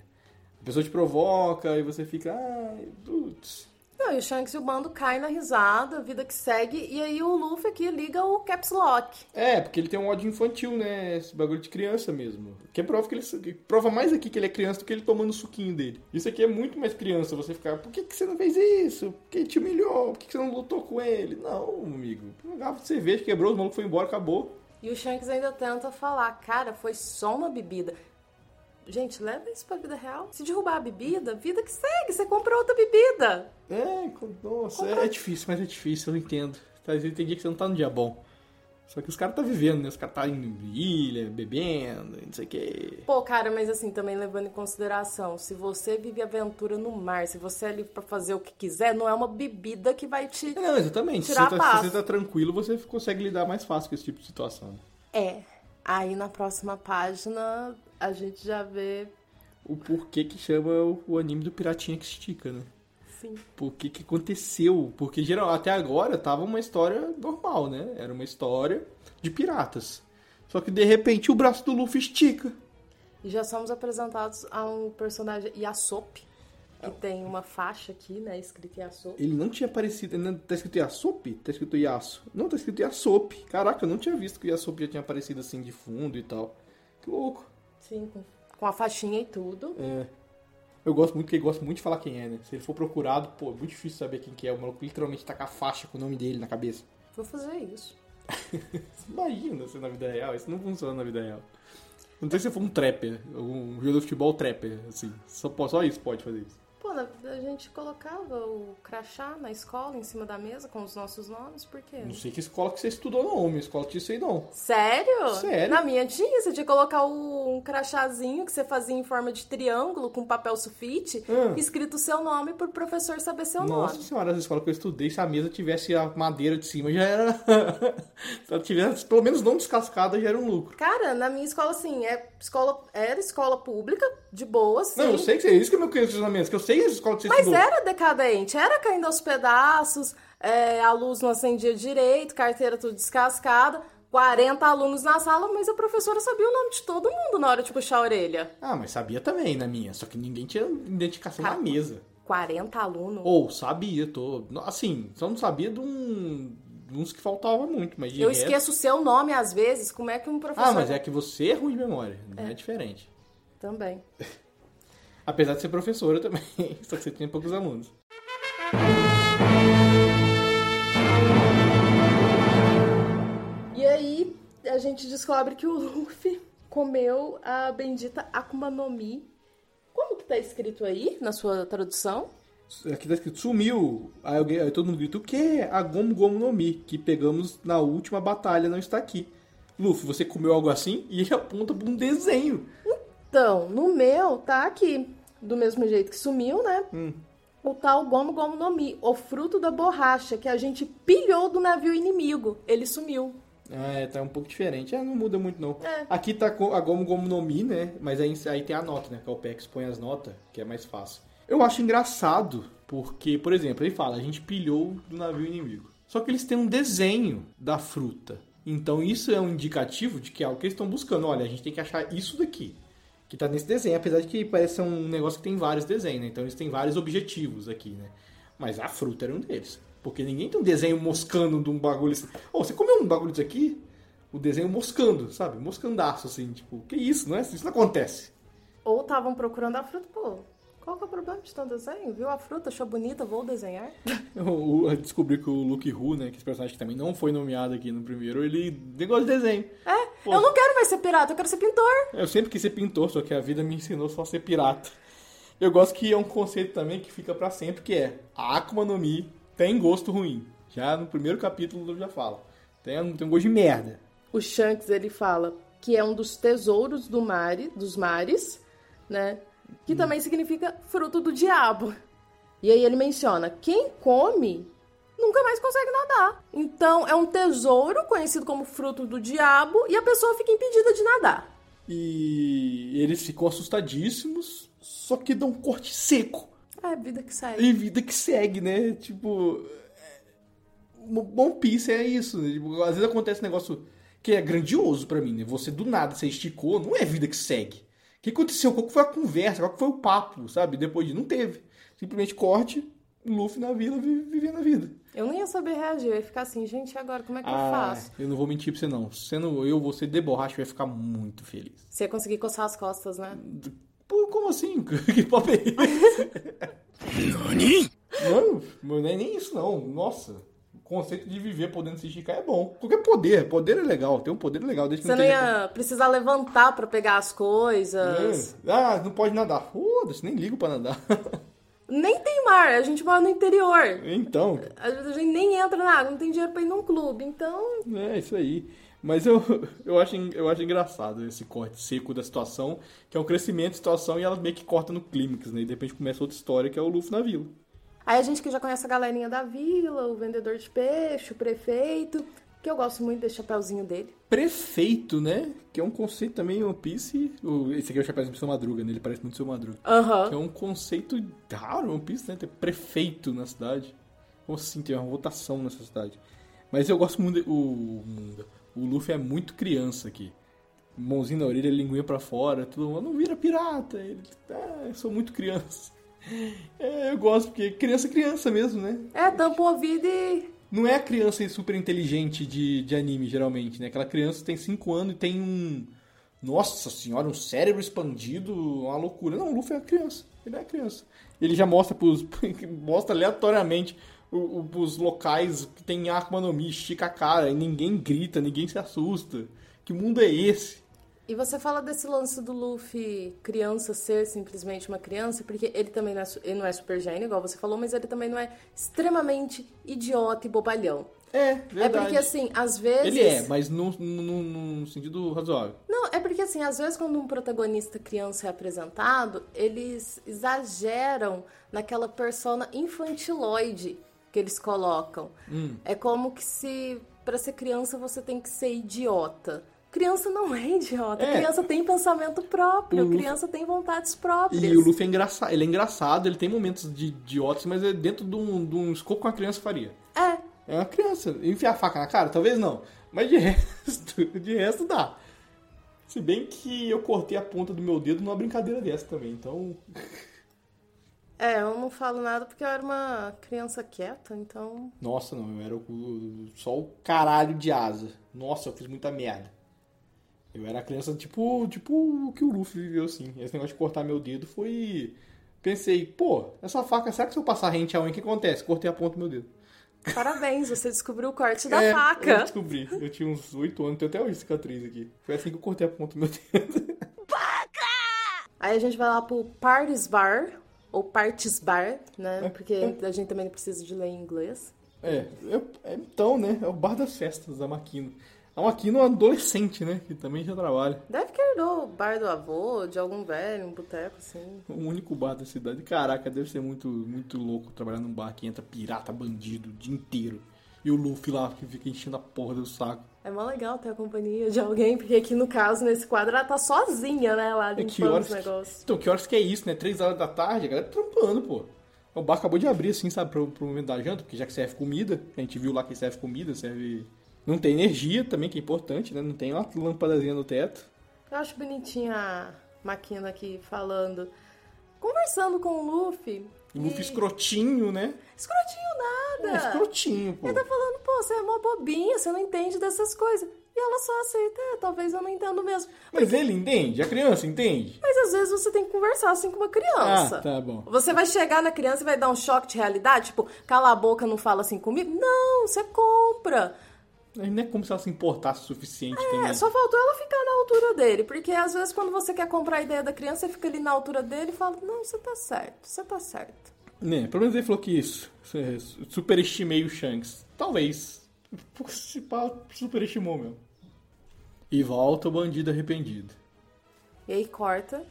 a pessoa te provoca e você fica, ai, putz. Não, e o Shanks e o bando caem na risada, vida que segue, e aí o Luffy aqui liga o Caps Lock. É, porque ele tem um ódio infantil, né? Esse bagulho de criança mesmo. Que prova que ele prova mais aqui que ele é criança do que ele tomando o suquinho dele. Isso aqui é muito mais criança, você ficar, por que, que você não fez isso? Por que ele te humilhou? Por que, que você não lutou com ele? Não, amigo. Uma garrafa de cerveja quebrou, os malucos foi embora, acabou. E o Shanks ainda tenta falar, cara, foi só uma bebida. Gente, leva isso pra vida real. Se derrubar a bebida, vida que segue, você compra outra bebida. É, nossa, é, é difícil, mas é difícil, eu entendo. Tá, Tem dia que você não tá no dia bom. Só que os caras tá vivendo, né? Os caras tá em ilha, bebendo, não sei o quê. Pô, cara, mas assim, também levando em consideração, se você vive aventura no mar, se você é livre pra fazer o que quiser, não é uma bebida que vai te. Não, exatamente. Se Tirar você, a tá, se você tá tranquilo, você consegue lidar mais fácil com esse tipo de situação. É. Aí na próxima página a gente já vê o porquê que chama o, o anime do Piratinha que estica, né? Sim. Por que que aconteceu? Porque geral, até agora tava uma história normal, né? Era uma história de piratas. Só que de repente o braço do Luffy estica. E já somos apresentados a um personagem Yasop, que tem uma faixa aqui, né, escrita Yasop. Ele não tinha aparecido. Não, tá escrito Yasop? Tá escrito Yasu. Não, tá escrito Yasop. Caraca, eu não tinha visto que o Yasop já tinha aparecido assim de fundo e tal. Que louco. Sim, com- a faixinha e tudo. É. Eu gosto muito, porque ele gosta muito de falar quem é, né? Se ele for procurado, pô, é muito difícil saber quem que é. O maluco literalmente tá com a faixa com o nome dele na cabeça. Vou fazer isso. Imagina se na vida real, isso não funciona na vida real. Não sei se for um trapper, um jogador de futebol trapper, assim. Só, só isso pode fazer isso. Pô, a gente colocava o crachá na escola, em cima da mesa, com os nossos nomes, por quê? Não sei que escola que você estudou não, minha escola tinha isso aí não. Sério? Sério. Na minha tinha, você tinha que colocar o- um crachazinho que você fazia em forma de triângulo com papel sulfite, Ah. escrito o seu nome pro professor saber seu Nossa nome. senhora, as escolas que eu estudei, se a mesa tivesse a madeira de cima, já era. se ela tivesse pelo menos não descascada, já era um lucro. Cara, na minha escola, assim, é escola, era escola pública, de boa, sim. Não, eu sei que é isso que é meu questionamento, que eu sei as escolas Mas era decadente, era caindo aos pedaços, é, a luz não acendia direito, carteira tudo descascada, 40 alunos na sala, mas a professora sabia o nome de todo mundo na hora de puxar a orelha. Ah, mas sabia também na minha, só que ninguém tinha identificação na mesa. 40 alunos? Ou sabia, tô. Assim, só não sabia de, um, uns que faltava muito, mas Eu resto- esqueço o seu nome às vezes, como é que um professor... Ah, mas é que você é ruim de memória, não é, diferente. Também. Apesar de ser professora também, só que você tem poucos alunos. E aí, a gente descobre que o Luffy comeu a bendita Akuma no Mi. Como que tá escrito aí, na sua tradução? Aqui tá escrito sumiu. Aí, alguém, aí todo mundo grita: o que? A Gomu Gomu no Mi, que pegamos na última batalha, não está aqui. Luffy, você comeu algo assim? E ele aponta pra um desenho. Então, no meu, tá aqui. Do mesmo jeito que sumiu, né? O tal Gomu Gomu no Mi, o fruto da borracha que a gente pilhou do navio inimigo. Ele sumiu. É, tá um pouco diferente. É, não muda muito não. É. Aqui tá a Gomu Gomu no Mi, né? Mas aí, aí tem a nota, né? Que é o PEX põe as notas, que é mais fácil. Eu acho engraçado, porque, por exemplo, ele fala, a gente pilhou do navio inimigo. Só que eles têm um desenho da fruta. Então isso é um indicativo de que é algo que eles estão buscando. Olha, a gente tem que achar isso daqui. Que tá nesse desenho, apesar de que parece ser um negócio que tem vários desenhos, né? Então eles têm vários objetivos aqui, né? Mas a fruta era um deles. Porque ninguém tem um desenho moscando de um bagulho assim. Ô, você comeu um bagulho disso aqui? O desenho moscando, sabe? Moscandaço, assim, tipo, que isso, não é? Isso não acontece. Ou estavam procurando a fruta, pô. Qual que é o problema de tanto desenho? Viu a fruta, achou bonita, vou desenhar? Eu, descobri que o Luke Hu, né? Que esse personagem que também não foi nomeado aqui no primeiro, ele negócio de desenho. É, Pô. eu não quero mais ser pirata, eu quero ser pintor. Eu sempre quis ser pintor, só que a vida me ensinou só a ser pirata. Eu gosto que é um conceito também que fica pra sempre, que é a Akuma no Mi tem gosto ruim. Já no primeiro capítulo já fala. Tem, tem um gosto de merda. O Shanks, ele fala que é um dos tesouros do mar, dos mares, né? Que também significa fruto do diabo. E aí ele menciona, quem come nunca mais consegue nadar. Então é um tesouro conhecido como fruto do diabo e a pessoa fica impedida de nadar. E eles ficam assustadíssimos, só que dão um corte seco. É, vida que segue. E vida que segue, né? Tipo. é, One Piece é isso. Né? Tipo, às vezes acontece um negócio que é grandioso pra mim, né? Você do nada, você esticou, não é vida que segue. O que aconteceu? Qual que foi a conversa? Qual que foi o papo, sabe? Depois de. Não teve. Simplesmente corte, Luffy na vila, vi- vivendo a vida. Eu nem ia saber reagir, eu ia ficar assim, gente, agora como é que eu Ah, faço? eu não vou mentir pra você, não. Sendo eu, você de borracha, vai ficar muito feliz. Você ia conseguir coçar as costas, né? Pô, como assim? que papo é esse? Nani? Não, não é nem isso, não. Nossa, conceito de viver podendo se esticar é bom. Qualquer poder, poder é legal, ter um poder é legal. Desde Você não ia precisar levantar pra pegar as coisas. É. Ah, não pode nadar. Foda-se, nem ligo pra nadar. Nem tem mar, a gente mora no interior. então, a gente nem entra na água, não tem dinheiro pra ir num clube. Então, é isso aí. Mas eu, eu, acho, eu acho engraçado esse corte seco da situação, que é um crescimento de situação e ela meio que corta no clímax, né? E de repente começa outra história, que é o Luffy na vila. Aí a gente que já conhece a galerinha da vila, o vendedor de peixe, o prefeito, que eu gosto muito desse chapéuzinho dele. Prefeito, né? Que é um conceito também One Piece. Esse aqui é o chapéuzinho do seu Madruga, né? Ele parece muito seu Madruga. Aham. Que é um conceito raro One Piece, né? Ter prefeito na cidade. Ou assim, ter uma votação nessa cidade. Mas eu gosto muito. de- O, Munda. o Luffy é muito criança aqui. Mãozinho na orelha, linguinha pra fora, tudo. "Ah, Não vira pirata. Ele, ah, eu sou muito criança. É, eu gosto, porque criança é criança mesmo, né? É, tampa o ouvido e. Não é a criança super inteligente de, de anime, geralmente, né? Aquela criança tem 5 anos e tem um. Nossa senhora, um cérebro expandido, uma loucura. Não, o Luffy é uma criança. Ele é criança. Ele já mostra pros. mostra aleatoriamente os locais que tem Akuma no Mi, estica a cara, e ninguém grita, ninguém se assusta. Que mundo é esse? E você fala desse lance do Luffy criança ser simplesmente uma criança, porque ele também não é, ele não é super gênio, igual você falou, mas ele também não é extremamente idiota e bobalhão. É, É verdade. porque, assim, às vezes. Ele é, mas no, no, no sentido razoável. Não, é porque assim, às vezes quando um protagonista criança é apresentado, eles exageram naquela persona infantiloide que eles colocam. Hum. É como que se pra ser criança você tem que ser idiota. Criança não é idiota, É. criança tem pensamento próprio, Luffy- criança tem vontades próprias. E o Luffy é engraçado, ele é engraçado, ele tem momentos de idiotas, mas é dentro de um, de um escopo que uma criança faria. É, É uma criança. Enfiar a faca na cara? Talvez não. Mas de resto, de resto dá. Se bem que eu cortei a ponta do meu dedo numa brincadeira dessa também, então. é, eu não falo nada porque eu era uma criança quieta, então. Nossa, não, eu era só o caralho de asa. Nossa, eu fiz muita merda. Eu era criança tipo, tipo o que o Luffy viveu assim. Esse negócio de cortar meu dedo foi. Pensei, pô, essa faca, será que se eu passar rente a unha, o que acontece? Cortei a ponta do meu dedo. Parabéns, você descobriu o corte da É, Eu faca. descobri. Eu tinha uns 8 anos, tenho até hoje cicatriz aqui. Foi assim que eu cortei a ponta do meu dedo. Aí a gente vai lá pro Parties Bar, ou Parties Bar, né? Porque a gente também precisa de ler em inglês. É, eu- é, então, né? É o bar das festas da Maquino. A Maquino é uma adolescente, né? Que também já trabalha. Deve que herdou o bar do avô, de algum velho, um boteco, assim. O único bar da cidade. Caraca, deve ser muito, muito louco trabalhar num bar que entra pirata, bandido o dia inteiro. E o Luffy lá que fica enchendo a porra do saco. É mó legal ter a companhia de alguém, porque aqui no caso, nesse quadro, ela tá sozinha, né? Lá É que limpando horas. os negócios. Então, que horas que é isso, né? Três horas da tarde, a galera trampando, pô. O bar acabou de abrir, assim, sabe, pro, pro momento da janta, porque já que serve comida, a gente viu lá que serve comida, serve. Não tem energia também, que é importante, né? Não tem uma lâmpadazinha no teto. Eu acho bonitinha a Maquina aqui falando. Conversando com o Luffy. O Luffy e- escrotinho, né? Escrotinho É, nada. escrotinho, pô. Ele tá falando, pô, você é mó bobinha, você não entende dessas coisas. E ela só aceita, é, talvez eu não entendo mesmo. Mas ele entende? A criança entende? Mas às vezes você tem que conversar assim com uma criança. Ah, tá bom. Você vai chegar na criança e vai dar um choque de realidade, tipo, cala a boca, não fala assim comigo. Não, você compra. Não é como se ela se importasse o suficiente também. É, só faltou ela ficar na altura dele. Porque às vezes quando você quer comprar a ideia da criança, você fica ali na altura dele e fala, não, você tá certo, você tá certo. Né, pelo menos ele falou que isso. Superestimei o Shanks. Talvez. Se pá, superestimou mesmo. E volta o bandido arrependido. E aí corta,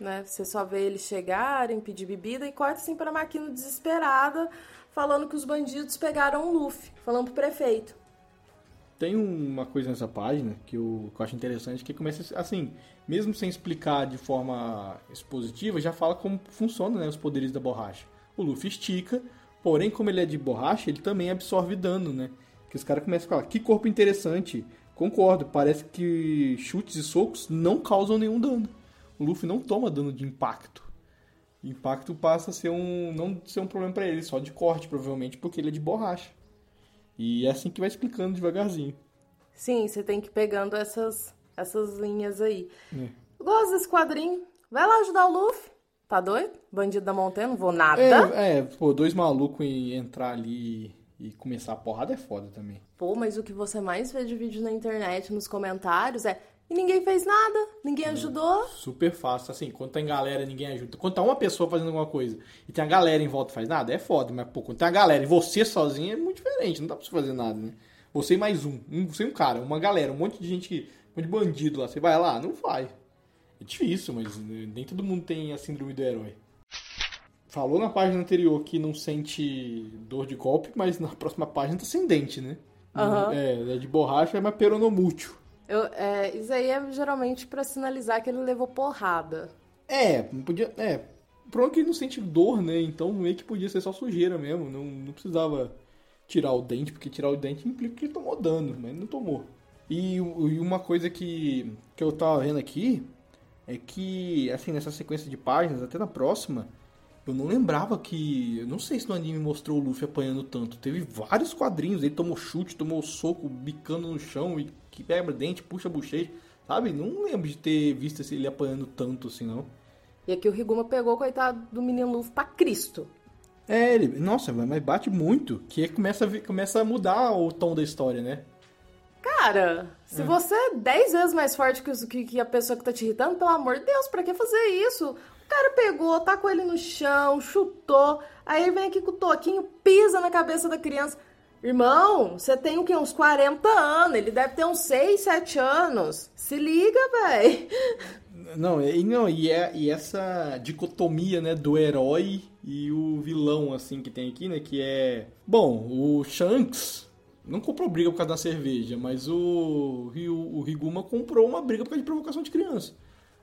né? Você só vê eles chegarem, pedir bebida e corta assim pra Maquino desesperada, falando que os bandidos pegaram o Luffy, falando pro prefeito. Tem uma coisa nessa página que eu, que eu acho interessante, que começa assim, mesmo sem explicar de forma expositiva, já fala como funciona né, os poderes da borracha. O Luffy estica, porém, como ele é de borracha, ele também absorve dano, né? Que os caras começam a falar, que corpo interessante. Concordo, parece que chutes e socos não causam nenhum dano. O Luffy não toma dano de impacto. Impacto passa a ser um. não ser um problema pra ele, só de corte, provavelmente, porque ele é de borracha. E é assim que vai explicando devagarzinho. Sim, você tem que ir pegando essas, essas linhas aí. É. Gosto desse quadrinho. Vai lá ajudar o Luffy. Tá doido? Bandido da montanha, não vou nada. É, é, pô, dois malucos e entrar ali e começar a porrada é foda também. Pô, mas o que você mais vê de vídeo na internet, nos comentários, é e ninguém fez nada, ninguém ajudou. Super fácil, assim, quando tem galera ninguém ajuda. Quando tá uma pessoa fazendo alguma coisa e tem a galera em volta e faz nada, é foda. Mas, pô, quando tem a galera e você sozinho é muito diferente, não dá pra você fazer nada, né? Você e mais um, um você e um cara, uma galera, um monte de gente, um monte de bandido lá, você vai lá? Não vai. É difícil, mas nem todo mundo tem a síndrome do herói. Falou na página anterior que não sente dor de golpe, mas na próxima página tá sem dente, né? Aham. É, é de borracha, mas peronomútil. Eu, é, isso aí é geralmente pra sinalizar que ele levou porrada. É, podia. É. Pronto que ele não sente dor, né? Então meio que podia ser só sujeira mesmo. Não, não precisava tirar o dente, porque tirar o dente implica que ele tomou dano, mas ele não tomou. E, o- e uma coisa que, que eu tava vendo aqui é que, assim, nessa sequência de páginas, até na próxima, eu não lembrava que. Eu não sei se no anime mostrou o Luffy apanhando tanto. Teve vários quadrinhos, ele tomou chute, tomou soco, bicando no chão e que quebra dente, puxa a bochecha. Sabe? Não lembro de ter visto ele apanhando tanto assim, não. E aqui o Riguma pegou, coitado do menino Luffy, pra Cristo. É, ele. Nossa, mas bate muito. Que começa a, começa a mudar o tom da história, né? Cara, se você é 10 vezes mais forte que, que- que a pessoa que tá te irritando, pelo amor de Deus, pra que fazer isso? O cara pegou, tacou ele no chão, chutou, aí ele vem aqui com o toquinho, pisa na cabeça da criança. Irmão, você tem o quê? Uns 40 anos, ele deve ter uns 6, 7 anos. Se liga, véi. Não, e, não, e, é, e essa dicotomia, né, do herói e o vilão, assim, que tem aqui, né, que é... Bom, o Shanks não comprou briga por causa da cerveja, mas o, Ryu, o Riguma comprou uma briga por causa de provocação de criança.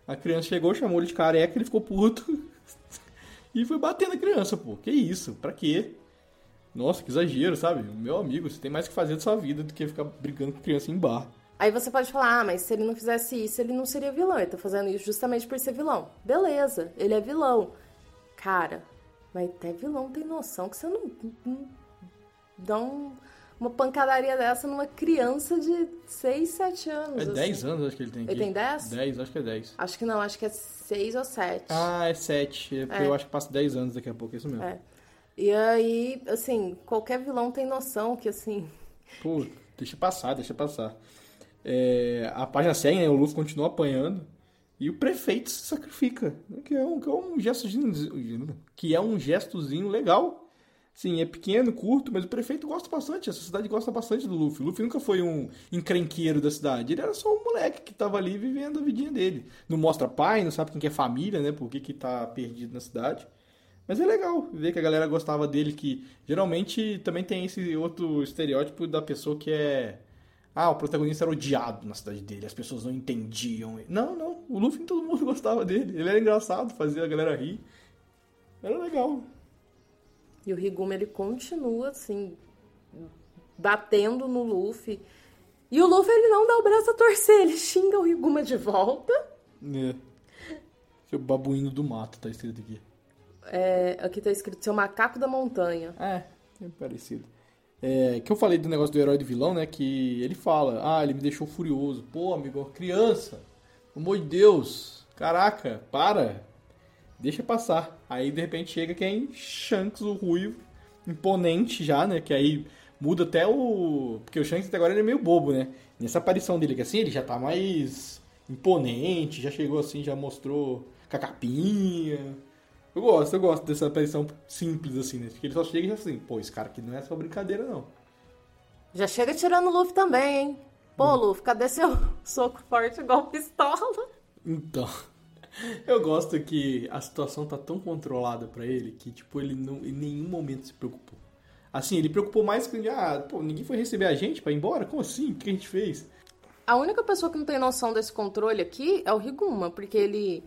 A criança chegou, chamou ele de careca, ele ficou puto e foi bater na criança, pô. Que isso? Pra quê? Nossa, que exagero, sabe? Meu amigo, você tem mais que fazer da sua vida do que ficar brigando com criança em bar. Aí você pode falar, ah, mas se ele não fizesse isso, ele não seria vilão. Ele tá fazendo isso justamente por ser vilão. Beleza, ele é vilão. Cara, mas até vilão tem noção que você não, não dá um- uma pancadaria dessa numa criança de 6, 7 anos. É assim. 10 anos, acho que ele tem aqui. Ele tem 10? 10, acho que é 10. Acho que não, acho que é 6 ou 7. Ah, é 7. É porque É. eu acho que passa 10 anos daqui a pouco, é isso mesmo. É. E aí, assim, qualquer vilão tem noção que, assim, Pô, deixa passar, deixa passar. É, a página segue, né? O Luffy continua apanhando. E o prefeito se sacrifica. né, Que é um, que é um gestozinho. Que é um gestozinho legal. Sim, é pequeno, curto, mas o prefeito gosta bastante. A sociedade gosta bastante do Luffy. O Luffy nunca foi um encrenqueiro da cidade. Ele era só um moleque que tava ali vivendo a vidinha dele. Não mostra pai, não sabe quem que é família, né? Por que, que tá perdido na cidade. Mas é legal ver que a galera gostava dele, que geralmente também tem esse outro estereótipo da pessoa que é. Ah, o protagonista era odiado na cidade dele, as pessoas não entendiam. Não, não, o Luffy todo mundo gostava dele. Ele era engraçado, fazia a galera rir. Era legal. E o Riguma, ele continua, assim, batendo no Luffy. E o Luffy, ele não dá o braço a torcer, ele xinga o Riguma de volta. É. Seu babuíno do mato, tá escrito aqui. É, aqui tá escrito seu macaco da montanha. É, é parecido. É, que eu falei do negócio do herói do vilão, né? Que ele fala, ah, ele me deixou furioso. Pô, amigo, criança, pelo amor de Deus, caraca, para, deixa passar. Aí de repente chega quem? Shanks, o ruivo, imponente já, né? Que aí muda até o. Porque o Shanks até agora ele é meio bobo, né? Nessa aparição dele, que assim, ele já tá mais imponente, já chegou assim, já mostrou com a capinha. Eu gosto, eu gosto dessa aparição simples, assim, né? Que ele só chega e já assim, pô, esse cara aqui não é só brincadeira, não. Já chega tirando o Luffy também, hein? Pô, Luffy, cadê seu soco forte igual pistola? Então, eu gosto que a situação tá tão controlada pra ele que, tipo, ele não, em nenhum momento se preocupou. Assim, ele preocupou mais com, ah, pô, ninguém foi receber a gente pra ir embora? Como assim? O que a gente fez? A única pessoa que não tem noção desse controle aqui é o Riguma, porque ele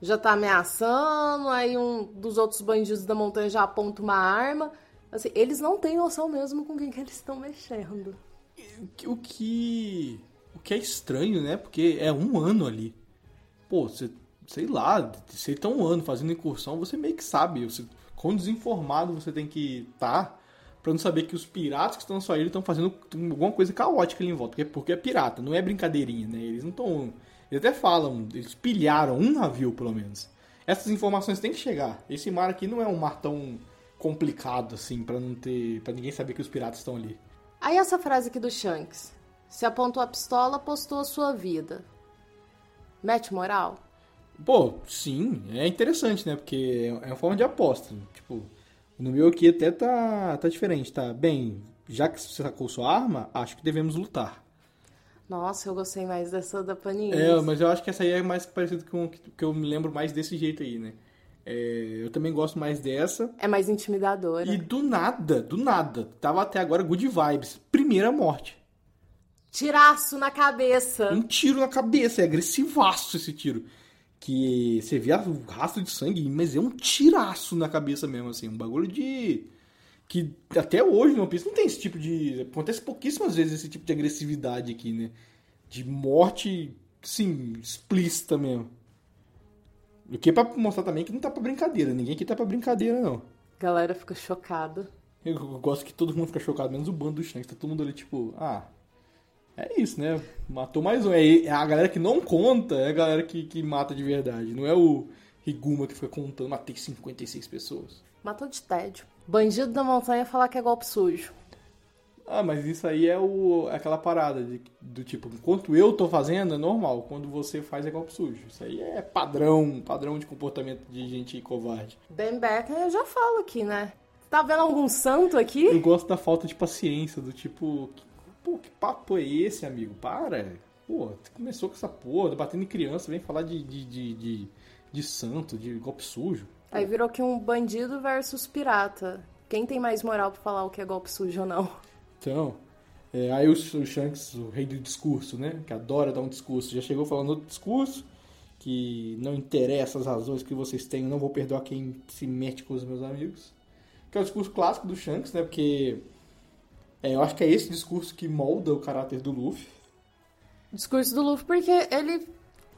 já tá ameaçando, aí um dos outros bandidos da montanha já aponta uma arma. Assim, eles não têm noção mesmo com quem que eles estão mexendo. O que, o que é estranho, né? Porque é um ano ali. Pô, você, sei lá, você tá um ano fazendo incursão, você meio que sabe. Você, quão desinformado você tem que estar pra não saber que os piratas que estão na sua ilha estão fazendo alguma coisa caótica ali em volta. Porque, porque é pirata, não é brincadeirinha, né? Eles não estão. Eles até falam, eles pilharam um navio, pelo menos. Essas informações têm que chegar. Esse mar aqui não é um mar tão complicado assim pra não ter, para ninguém saber que os piratas estão ali. Aí essa frase aqui do Shanks. Se apontou a pistola, apostou a sua vida. Mete moral? Pô, sim, é interessante, né? Porque é uma forma de aposta. Tipo, no meu aqui até tá, tá diferente, tá? Bem, já que você sacou sua arma, acho que devemos lutar. Nossa, eu gostei mais dessa da Panini. É, mas eu acho que essa aí é mais parecido com o que que eu me lembro mais desse jeito aí, né? É, eu também gosto mais dessa. É mais intimidadora. E do nada, do nada, tava até agora good vibes. Primeira morte. Tiraço na cabeça. Um tiro na cabeça, é agressivaço esse tiro. Que você vê o rastro de sangue, mas é um tiraço na cabeça mesmo, assim. Um bagulho de. Que até hoje no One Piece não tem esse tipo de. Acontece pouquíssimas vezes esse tipo de agressividade aqui, né? De morte, sim, explícita mesmo. O que é pra mostrar também que não tá pra brincadeira. Ninguém aqui tá pra brincadeira, não. Galera fica chocada. Eu gosto que todo mundo fica chocado, menos o bando do Shanks. Tá todo mundo ali, tipo, ah. É isso, né? Matou mais um. É a galera que não conta, é a galera que, que mata de verdade. Não é o Riguma que fica contando, matei 56 pessoas. Matou de tédio. Bandido da montanha falar que é golpe sujo. Ah, mas isso aí é o, aquela parada de, do tipo, enquanto eu tô fazendo é normal, quando você faz é golpe sujo. Isso aí é padrão, padrão de comportamento de gente covarde. Ben Becker eu já falo aqui, né? Tá vendo algum santo aqui? Eu gosto da falta de paciência, do tipo, pô, que papo é esse, amigo? Para. Pô, começou com essa porra, batendo em criança, vem falar de, de, de, de, de santo, de golpe sujo. Aí virou que um bandido versus pirata. Quem tem mais moral pra falar o que é golpe sujo ou não? Então, é, aí o, o Shanks, o rei do discurso, né? Que adora dar um discurso, já chegou falando outro discurso, que não interessa as razões que vocês têm, eu não vou perdoar quem se mete com os meus amigos. Que é o discurso clássico do Shanks, né? Porque é, eu acho que é esse discurso que molda o caráter do Luffy. Discurso do Luffy, porque ele,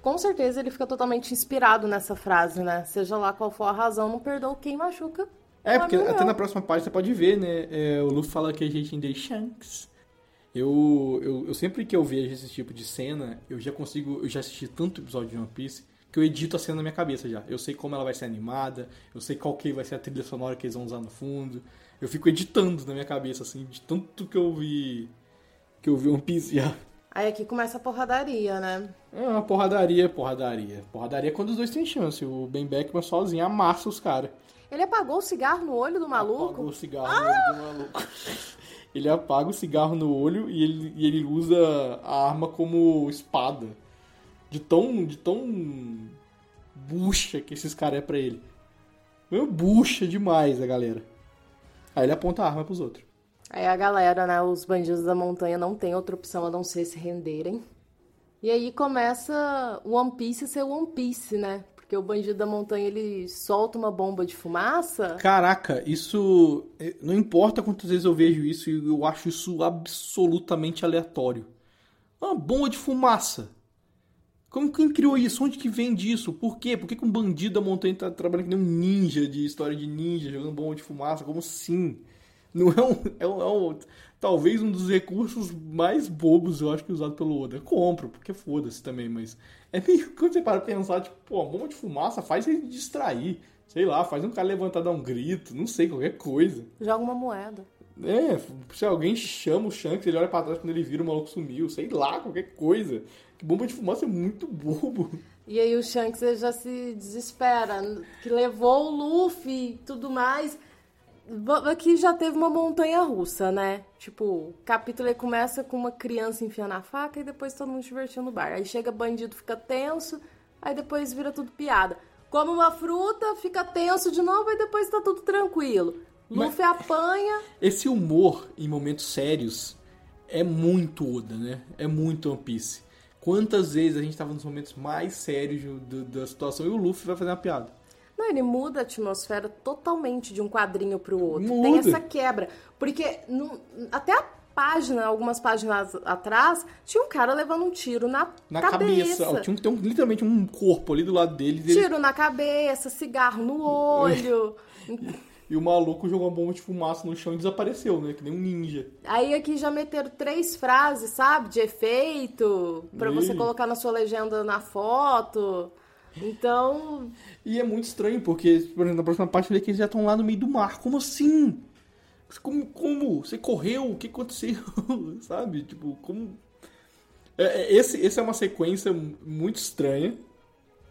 com certeza, ele fica totalmente inspirado nessa frase, né? Seja lá qual for a razão, não perdoa quem machuca é, porque até na próxima página você pode ver, né? É, o Luffy fala que a gente ainda é Shanks. Eu, eu, eu, sempre que eu vejo esse tipo de cena, eu já consigo. Eu já assisti tanto episódio de One Piece que eu edito a cena na minha cabeça já. Eu sei como ela vai ser animada, eu sei qual que vai ser a trilha sonora que eles vão usar no fundo. Eu fico editando na minha cabeça, assim, de tanto que eu vi. que eu vi One Piece já. Aí aqui começa a porradaria, né? É uma porradaria, porradaria. Porradaria é quando os dois têm chance. O Ben Beckman sozinho amassa os caras. Ele apagou o cigarro no olho do maluco? Apagou o cigarro ah! no olho do maluco. Ele apaga o cigarro no olho e ele, e ele usa a arma como espada. De tão, de tão bucha que esses caras é pra ele. Meu, bucha demais a galera. Aí ele aponta a arma pros outros. Aí a galera, né, os bandidos da montanha não tem outra opção a não ser se renderem. E aí começa o One Piece ser One Piece, né? Porque o bandido da montanha ele solta uma bomba de fumaça. Caraca, isso. Eh, não importa quantas vezes eu vejo isso, eu acho isso absolutamente aleatório. Uma bomba de fumaça. Como quem criou isso? Onde que vem disso? Por quê? Por que, que um bandido da montanha tá trabalhando que nem um ninja de história de ninja, jogando bomba de fumaça? Como assim? Não é um, é um, é um, talvez um dos recursos mais bobos, eu acho, que usado pelo Oda. Eu compro, porque foda-se também, mas é meio quando você para pensar, tipo, pô, bomba de fumaça faz ele distrair. Sei lá, faz um cara levantar dar um grito, não sei, qualquer coisa. Joga uma moeda. É, se alguém chama o Shanks, ele olha pra trás quando ele vira, o maluco sumiu, sei lá, qualquer coisa. Que bomba de fumaça é muito bobo. E aí o Shanks já se desespera, que levou o Luffy e tudo mais. Aqui já teve uma montanha russa, né? Tipo, o capítulo começa com uma criança enfiando a faca e depois todo mundo divertindo no bar. Aí chega bandido, fica tenso, aí depois vira tudo piada. Come uma fruta, fica tenso de novo, e depois tá tudo tranquilo. Luffy Mas apanha. Esse humor em momentos sérios é muito Oda, né? É muito One Piece. Quantas vezes a gente tava nos momentos mais sérios do, da situação e o Luffy vai fazer uma piada? Não, ele muda a atmosfera totalmente de um quadrinho para o outro. Muda. Tem essa quebra. Porque no, até a página, algumas páginas atrás, tinha um cara levando um tiro na, na cabeça. cabeça. Tinha, tem um, literalmente um corpo ali do lado dele. Tiro na cabeça, cigarro no olho. E o maluco jogou uma bomba de fumaça no chão e desapareceu, né? Que nem um ninja. Aí aqui já meteram três frases, sabe? De efeito, para você colocar na sua legenda na foto. Então. E é muito estranho, porque, por exemplo, na próxima parte vê que eles já estão lá no meio do mar. Como assim? Como? como? Você correu? O que aconteceu? Sabe? Tipo, como. É, é, esse, esse é uma sequência muito estranha.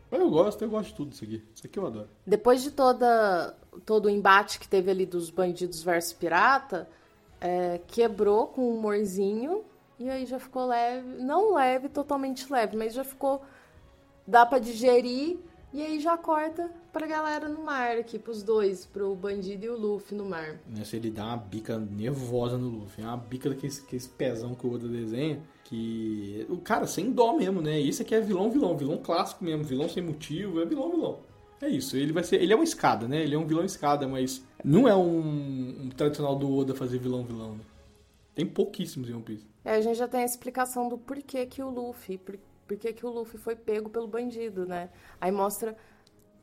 Mas eu gosto, eu gosto de tudo isso aqui. Isso aqui eu adoro. Depois de toda, todo o embate que teve ali dos bandidos versus pirata, é, quebrou com um humorzinho. E aí já ficou leve. Não leve, totalmente leve, mas já ficou dá para digerir. E aí já corta pra galera no mar aqui, pros dois, pro bandido e o Luffy no mar. Nessa ele dá uma bica nervosa no Luffy. É uma bica daquele aquele pezão que o Oda desenha. Que. O cara, sem dó mesmo, né? Isso aqui é vilão, vilão, vilão clássico mesmo, vilão sem motivo, é vilão, vilão. É isso, ele vai ser. Ele é uma escada, né? Ele é um vilão escada, mas não é um, um tradicional do Oda fazer vilão, vilão. Né? Tem pouquíssimos em One Piece. É, a gente já tem a explicação do porquê que o Luffy. Por, porquê que o Luffy foi pego pelo bandido, né? Aí mostra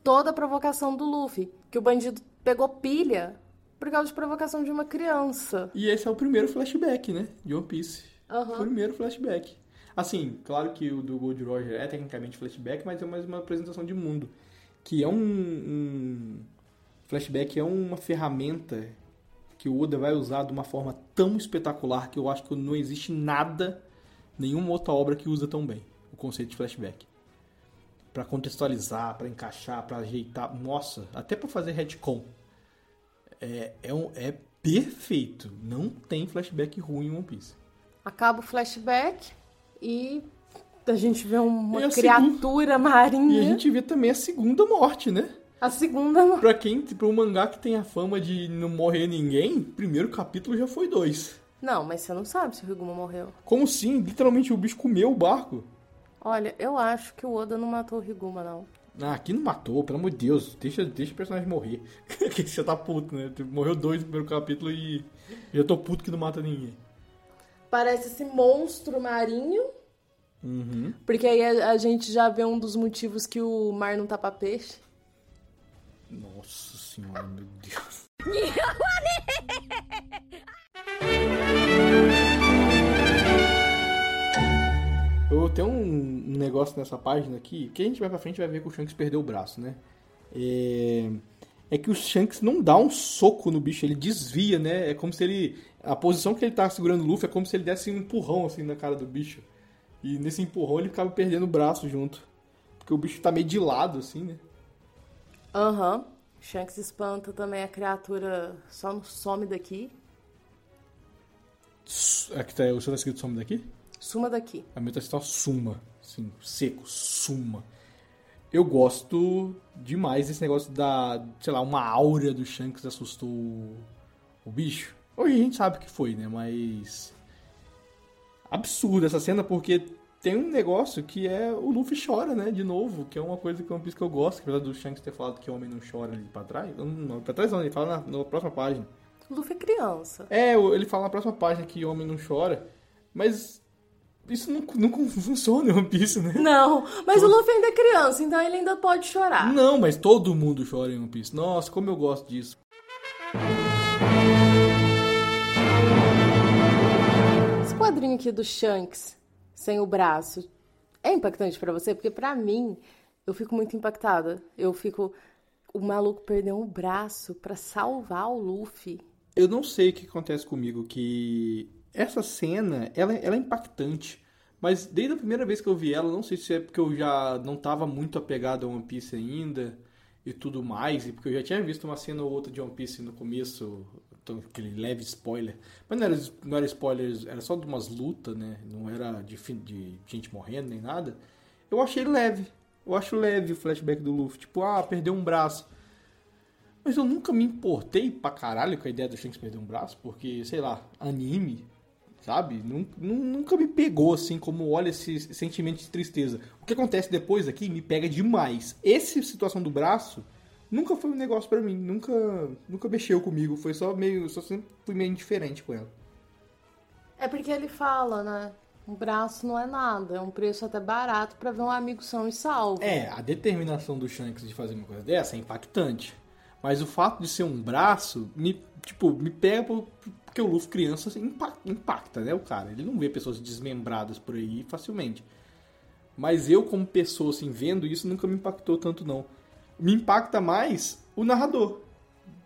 toda a provocação do Luffy. Que o bandido pegou pilha por causa de provocação de uma criança. E esse é o primeiro flashback, né? De One Piece. Uhum. Primeiro flashback. Assim, claro que o do Gold Roger é tecnicamente flashback, mas é mais uma apresentação de mundo. Que é um, um flashback, é uma ferramenta que o Oda vai usar de uma forma tão espetacular que eu acho que não existe nada, nenhuma outra obra que usa tão bem o conceito de flashback. Para contextualizar, para encaixar, para ajeitar, nossa, até para fazer retcon. É, é, um, é perfeito. Não tem flashback ruim em One Piece. Acaba o flashback e a gente vê uma a criatura E a marinha. gente vê também a segunda morte, né? A segunda. Pra quem, pra um mangá que tem a fama de não morrer ninguém, primeiro capítulo já foi dois. Não, mas você não sabe se o Riguma morreu. Como sim, literalmente o bicho comeu o barco. Olha, eu acho que o Oda não matou o Riguma, não. Ah, aqui não matou, pelo amor de Deus. Deixa, deixa o personagem morrer. que você tá puto, né? Morreu dois no primeiro capítulo e já tô puto que não mata ninguém. Parece esse monstro marinho. Porque aí a, a gente já vê um dos motivos que o mar não tapa peixe. Nossa senhora, meu Deus. Eu tenho um negócio nessa página aqui, que a gente vai pra frente e vai ver que o Shanks perdeu o braço, né? É... é que o Shanks não dá um soco no bicho, ele desvia, né? É como se ele. A posição que ele tá segurando o Luffy é como se ele desse um empurrão assim na cara do bicho. E nesse empurrão ele ficava perdendo o braço junto. Porque o bicho tá meio de lado, assim, né? Aham. Shanks espanta também a criatura só não some daqui. Aqui tá, o seu tá escrito some daqui? Suma daqui. A minha tá suma. Assim, seco, suma. Eu gosto demais desse negócio da, sei lá, uma áurea do Shanks assustou o, o bicho. Hoje a gente sabe que foi, né? Mas. Absurda essa cena porque tem um negócio que é o Luffy chora, né? De novo, que é uma coisa que piso que eu gosto, apesar do Shanks ter falado que o homem não chora ali pra trás. Não, pra trás não, ele fala na, na próxima página. O Luffy é criança. É, o- ele fala na próxima página que homem não chora, mas isso não, não funciona em One Piece, né? Não, mas o Luffy ainda é criança, então ele ainda pode chorar. Não, mas todo mundo chora em One Piece. Nossa, como eu gosto disso. Quadrinho aqui do Shanks sem o braço é impactante pra você? Porque pra mim, eu fico muito impactada. Eu fico. O maluco perdeu um braço pra salvar o Luffy. Eu não sei o que acontece comigo, que essa cena, ela, ela é impactante. Mas desde a primeira vez que eu vi ela, não sei se é porque eu já não tava muito apegado a One Piece ainda e tudo mais, e porque eu já tinha visto uma cena ou outra de One Piece no começo, aquele leve spoiler. Mas não era, não era spoiler, era só de umas lutas, né? Não era de, de gente morrendo nem nada. Eu achei leve. Eu acho leve o flashback do Luffy. Tipo, ah, perdeu um braço. Mas eu nunca me importei pra caralho com a ideia do Shanks perder um braço, porque, sei lá, anime, sabe? Nun- nun- Nunca me pegou assim, como olha esse sentimento de tristeza. O que acontece depois aqui me pega demais. Essa situação do braço nunca foi um negócio pra mim, nunca, nunca mexeu comigo. Foi só meio, só sempre fui meio indiferente com ela. É porque ele fala, né? Um braço não é nada, é um preço até barato pra ver um amigo são e salvo. É, a determinação do Shanks de fazer uma coisa dessa é impactante. Mas o fato de ser um braço, me, tipo, me pega por- porque o Luffy criança assim, impa- impacta, né, o cara. Ele não vê pessoas desmembradas por aí facilmente. Mas eu, como pessoa, assim, vendo isso, nunca me impactou tanto, não. Me impacta mais o narrador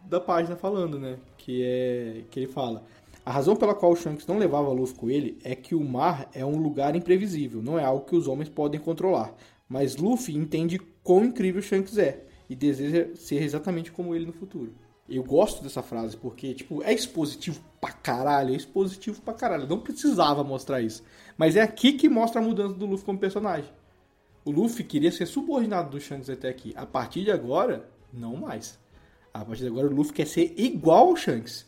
da página falando, né? Que é que ele fala: a razão pela qual o Shanks não levava Luffy com ele é que o mar é um lugar imprevisível, não é algo que os homens podem controlar. Mas Luffy entende quão incrível Shanks é e deseja ser exatamente como ele no futuro. Eu gosto dessa frase porque, tipo, é expositivo pra caralho, é expositivo pra caralho. Não precisava mostrar isso. Mas é aqui que mostra a mudança do Luffy como personagem. O Luffy queria ser subordinado do Shanks até aqui. A partir de agora, não mais. A partir de agora, o Luffy quer ser igual ao Shanks.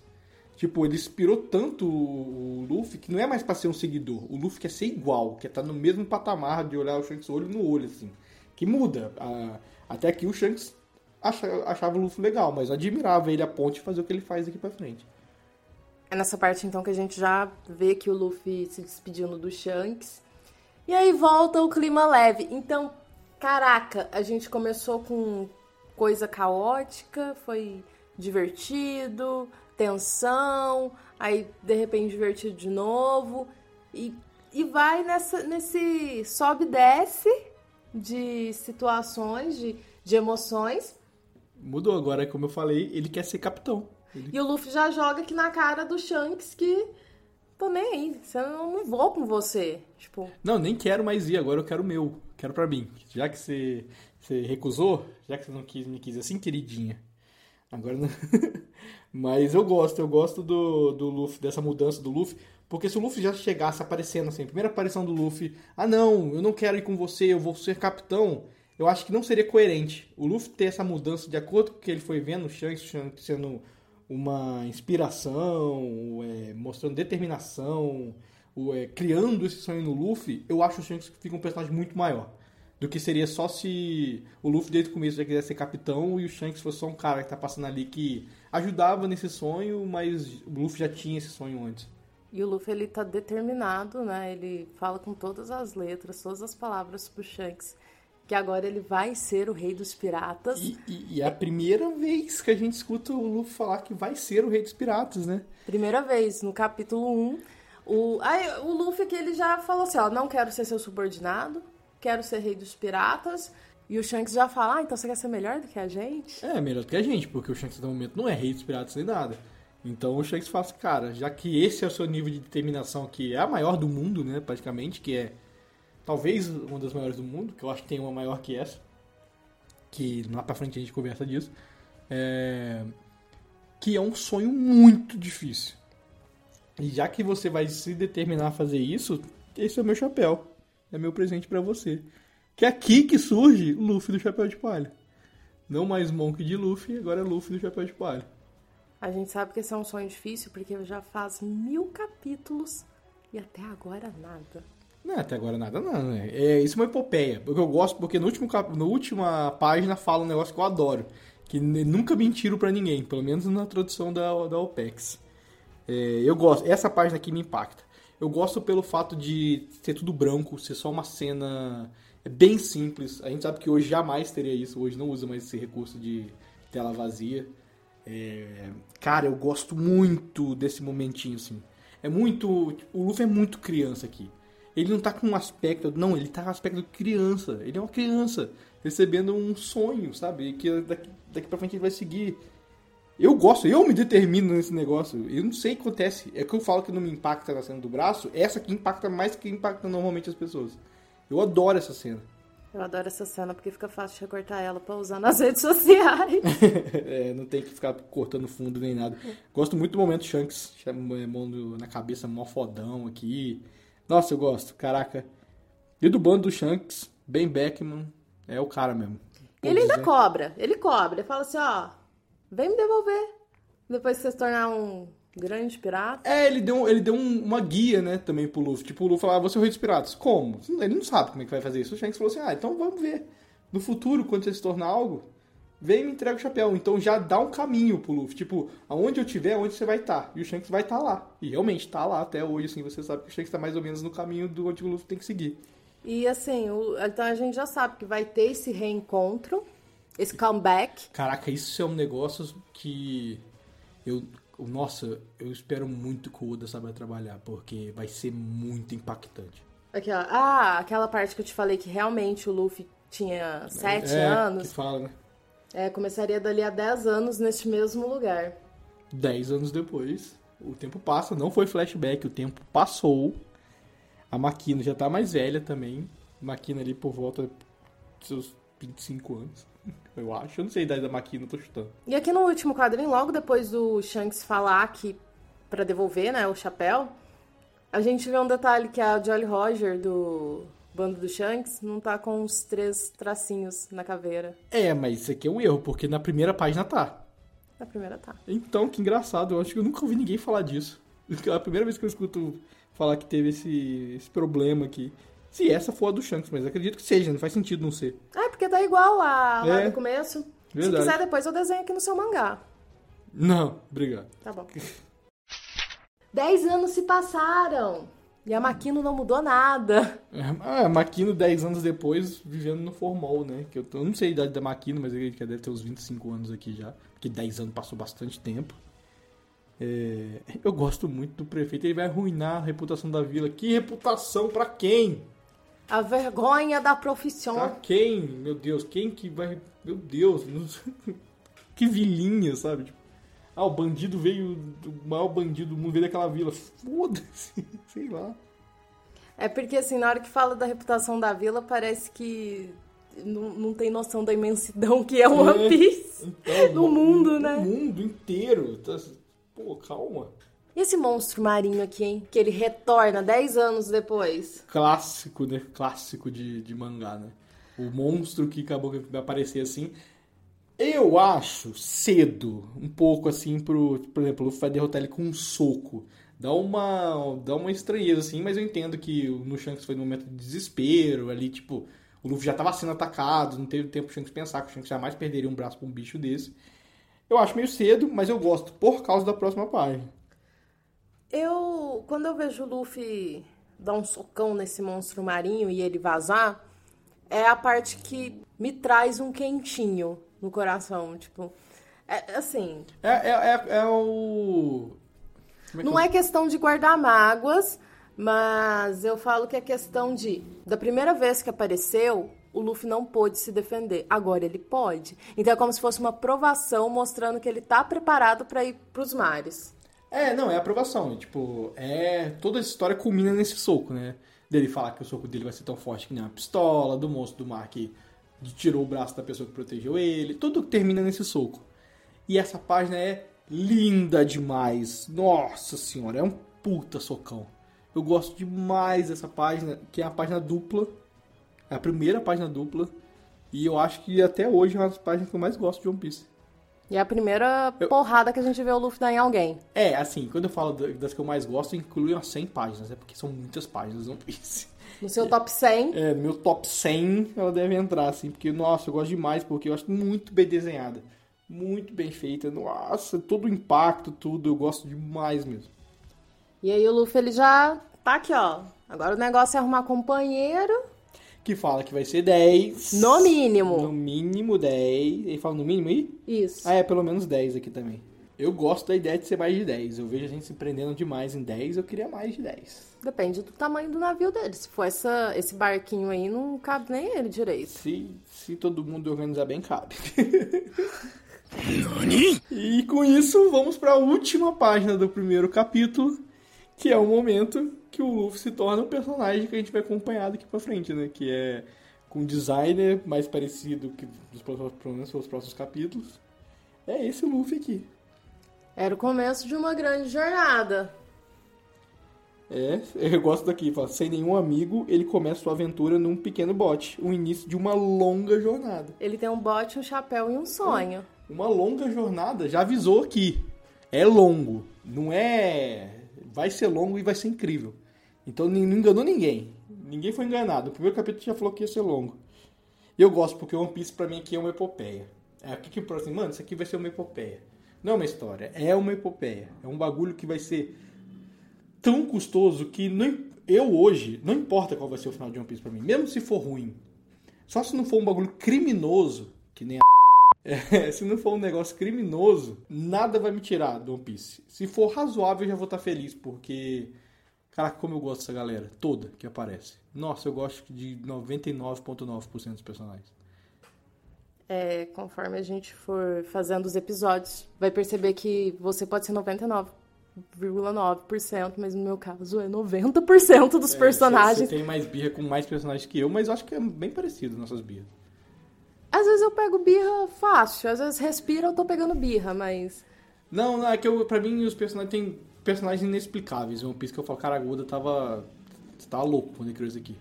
Tipo, ele inspirou tanto o Luffy que não é mais pra ser um seguidor. O Luffy quer ser igual, quer estar no mesmo patamar de olhar o Shanks olho no olho, assim. Que muda. Até aqui o Shanks achava o Luffy legal, mas admirava ele a ponte fazer o que ele faz aqui pra frente. É nessa parte então que a gente já vê que o Luffy se despedindo do Shanks. E aí volta o clima leve. Então, caraca, a gente começou com coisa caótica, foi divertido, tensão, aí de repente divertido de novo. E, e vai nessa, nesse sobe e desce de situações, de, de emoções. Mudou agora, como eu falei, ele quer ser capitão. Ele... E o Luffy já joga aqui na cara do Shanks que tô nem aí, eu não vou com você. Tipo... Não, nem quero mais ir, agora eu quero o meu, quero pra mim. Já que você, você recusou, já que você não quis, me quis assim, queridinha. Agora não... Mas eu gosto, eu gosto do, do Luffy, dessa mudança do Luffy, porque se o Luffy já chegasse aparecendo assim, primeira aparição do Luffy, ah não, eu não quero ir com você, eu vou ser capitão, eu acho que não seria coerente. O Luffy ter essa mudança de acordo com o que ele foi vendo, o Shanks sendo uma inspiração, é, mostrando determinação, é, criando esse sonho no Luffy, eu acho o Shanks que fica um personagem muito maior. Do que seria só se o Luffy desde o começo já quisesse ser capitão e o Shanks fosse só um cara que tá passando ali que ajudava nesse sonho, mas o Luffy já tinha esse sonho antes. E o Luffy ele tá determinado, né? Ele fala com todas as letras, todas as palavras pro Shanks que agora ele vai ser o rei dos piratas. E, e, e, é a primeira vez que a gente escuta o Luffy falar que vai ser o rei dos piratas, né? Primeira vez, no capítulo 1. O, aí, o Luffy que ele já falou assim, ó, não quero ser seu subordinado, quero ser rei dos piratas. E o Shanks já fala, ah, então você quer ser melhor do que a gente? É, melhor do que a gente, porque o Shanks no momento não é rei dos piratas nem nada. Então o Shanks fala assim, cara, já que esse é o seu nível de determinação, que é a maior do mundo, né, praticamente, que é talvez uma das maiores do mundo, que eu acho que tem uma maior que essa, que lá pra frente a gente conversa disso, é... que é um sonho muito difícil. E já que você vai se determinar a fazer isso, esse é o meu chapéu. É meu presente para você. Que é aqui que surge Luffy do Chapéu de Palha. Não mais Monk de Luffy, agora é Luffy do Chapéu de Palha. A gente sabe que esse é um sonho difícil porque já faz mil capítulos e até agora nada. Não, até agora nada não, né? É, isso é uma epopeia. Porque eu gosto, porque no último, cap... na última página fala um negócio que eu adoro. Que nunca mentiram para ninguém, pelo menos na tradução da, da OPEX. É, eu gosto, essa página aqui me impacta. Eu gosto pelo fato de ser tudo branco, ser só uma cena bem simples. A gente sabe que hoje jamais teria isso, hoje não usa mais esse recurso de tela vazia. É, cara, eu gosto muito desse momentinho, assim. É muito. O Luffy é muito criança aqui. Ele não tá com um aspecto. Não, ele tá com um aspecto de criança. Ele é uma criança recebendo um sonho, sabe? Que daqui, daqui pra frente ele vai seguir. Eu gosto, eu me determino nesse negócio. Eu não sei o que acontece. É que eu falo que não me impacta na cena do braço. Essa aqui impacta mais que impacta normalmente as pessoas. Eu adoro essa cena. Eu adoro essa cena porque fica fácil de recortar ela pra usar nas redes sociais. é, não tem que ficar cortando fundo nem nada. Gosto muito do momento Shanks, mão na cabeça, mó fodão aqui. Nossa, eu gosto, caraca. E do bando do Shanks, Ben Beckman, é o cara mesmo. ele ainda dizer. cobra, ele cobra. Ele fala assim, ó, vem me devolver. Depois que você se tornar um grande pirata. É, ele deu, ele deu um, uma guia, né, também pro Luffy. Tipo, o Luffy falava, você é o rei dos piratas. Como? Ele não sabe como é que vai fazer isso. O Shanks falou assim, ah, então vamos ver. No futuro, quando você se tornar algo, vem e me entrega o chapéu. Então já dá um caminho pro Luffy. Tipo, aonde eu tiver, onde você vai estar. Tá. E o Shanks vai estar tá lá. E realmente tá lá até hoje, assim. Você sabe que o Shanks tá mais ou menos no caminho do onde o Luffy tem que seguir. E assim, o, então a gente já sabe que vai ter esse reencontro, esse comeback. Caraca, isso é um negócio que eu. Nossa, eu espero muito que o Oda saiba trabalhar, porque vai ser muito impactante. Aqui, ó. Ah, aquela parte que eu te falei que realmente o Luffy tinha sete é, anos. Que fala, né? É, começaria dali a 10 anos neste mesmo lugar. 10 anos depois, o tempo passa, não foi flashback, o tempo passou. A máquina já tá mais velha também. Máquina ali por volta dos seus 25 anos. Eu acho. Eu não sei a idade da máquina, tô chutando. E aqui no último quadrinho, logo depois do Shanks falar que para devolver, né, o chapéu, a gente vê um detalhe que é a Jolly Roger do bando do Shanks não tá com os três tracinhos na caveira. É, mas isso aqui é um erro, porque na primeira página tá. Na primeira tá. Então, que engraçado. Eu acho que eu nunca ouvi ninguém falar disso. É a primeira vez que eu escuto falar que teve esse, esse problema aqui. Se essa for a do Shanks, mas acredito que seja, não faz sentido não ser. É, porque tá igual a lá É. do começo. Verdade. Se quiser, depois eu desenho aqui no seu mangá. Não, obrigado. Tá bom. Dez anos se passaram. E a Makino não mudou nada. É, a Maquino, 10 anos depois, vivendo no formal, né? Que eu, eu não sei a idade da Maquino, mas ele deve ter uns 25 anos aqui já. Porque 10 anos passou bastante tempo. É, eu gosto muito do prefeito, ele vai arruinar a reputação da vila. Que reputação pra quem? A vergonha da Pra profissão. quem? Meu Deus, quem que vai. Meu Deus, que vilinha, sabe? Tipo, ah, o bandido veio. O maior bandido do mundo veio daquela vila. Foda-se, sei lá. É porque, assim, na hora que fala da reputação da vila, parece que não, não tem noção da imensidão que é o One É. Piece. Então, No mundo, né? No mundo inteiro. Tá- Pô, calma. E esse monstro marinho aqui, hein? Que ele retorna 10 anos depois. Clássico, né? Clássico de, de mangá, né? O monstro que acabou que vai aparecer assim. Eu acho cedo, um pouco assim, pro. Por exemplo, o Luffy vai derrotar ele com um soco. Dá uma, dá uma estranheza, assim, mas eu entendo que no Shanks foi num momento de desespero, ali, tipo, o Luffy já tava sendo atacado, não teve tempo o Shanks pensar que o Shanks jamais perderia um braço pra um bicho desse. Eu acho meio cedo, mas eu gosto por causa da próxima página. Eu, quando eu vejo o Luffy dar um socão nesse monstro marinho e ele vazar, é a parte que me traz um quentinho no coração. Tipo, é assim, É, é, é, é o. é Não é questão de guardar mágoas, mas eu falo que é questão de. Da primeira vez que apareceu, o Luffy não pôde se defender. Agora ele pode. Então é como se fosse uma provação mostrando que ele tá preparado para ir pros mares. É, não, é aprovação. Tipo, é. Toda essa história culmina nesse soco, né? Dele falar que o soco dele vai ser tão forte que nem uma pistola, do monstro do mar que tirou o braço da pessoa que protegeu ele. Tudo termina nesse soco. E essa página é linda demais. Nossa senhora, é um puta socão. Eu gosto demais dessa página, que é a página dupla. É a primeira página dupla. E eu acho que até hoje é uma das páginas que eu mais gosto de One Piece. E é a primeira porrada que a gente vê o Luffy dar em alguém. É, assim, quando eu falo da- das que eu mais gosto, inclui umas 100 páginas, é porque são muitas páginas One Piece. No seu top 100, É, meu top 100 ela deve entrar, assim, porque, nossa, eu gosto demais, porque eu acho muito bem desenhada. Muito bem feita, nossa, todo o impacto, tudo, eu gosto demais mesmo. e aí o Luffy ele já tá aqui, ó. Agora o negócio é arrumar companheiro, Que fala que vai ser 10. no mínimo. No mínimo 10. Ele fala no mínimo aí? Isso. Ah, é, pelo menos 10 aqui também. Eu gosto da ideia de ser mais de 10. Eu vejo a gente se prendendo demais em 10, eu queria mais de 10. Depende do tamanho do navio dele. Se for essa, esse barquinho aí, não cabe nem ele direito. Se, se todo mundo organizar bem, cabe. e com isso, vamos para a última página do primeiro capítulo, que é o momento que o Luffy se torna um personagem que a gente vai acompanhar daqui pra frente, né? Que é com um designer mais parecido que dos próximos, pelos próximos capítulos. É esse Luffy aqui. Era o começo de uma grande jornada. É, eu gosto daqui, fala, sem nenhum amigo, ele começa sua aventura num pequeno bote, o início de uma longa jornada. Ele tem um bote, um chapéu e um sonho. Uma longa jornada, já avisou aqui. É longo, não é. Vai ser longo e vai ser incrível. Então não enganou ninguém. Ninguém foi enganado. O primeiro capítulo já falou que ia ser longo. E eu gosto, porque One Piece pra mim aqui é uma epopeia. É aqui que eu falo assim, mano, isso aqui vai ser uma epopeia. Não é uma história, é uma epopeia. É um bagulho que vai ser tão custoso que não, eu hoje, não importa qual vai ser o final de One Piece pra mim, mesmo se for ruim. Só se não for um bagulho criminoso, que nem a é, se não for um negócio criminoso, nada vai me tirar do One Piece. Se for razoável, eu já vou estar feliz, porque. Caraca, como eu gosto dessa galera toda que aparece. Nossa, eu gosto de 99,9% dos personagens. É, conforme a gente for fazendo os episódios, vai perceber que você pode ser 99,9%, mas no meu caso é 90% dos É, personagens. Você tem mais birra com mais personagens que eu, mas eu acho que é bem parecido nossas birras. Às vezes eu pego birra fácil, às vezes respira eu tô pegando birra, mas. Não, não, é que eu, pra mim os personagens tem personagens inexplicáveis. One Piece que eu falo, cara, Guda tava. Você tava louco quando ele criou isso aqui.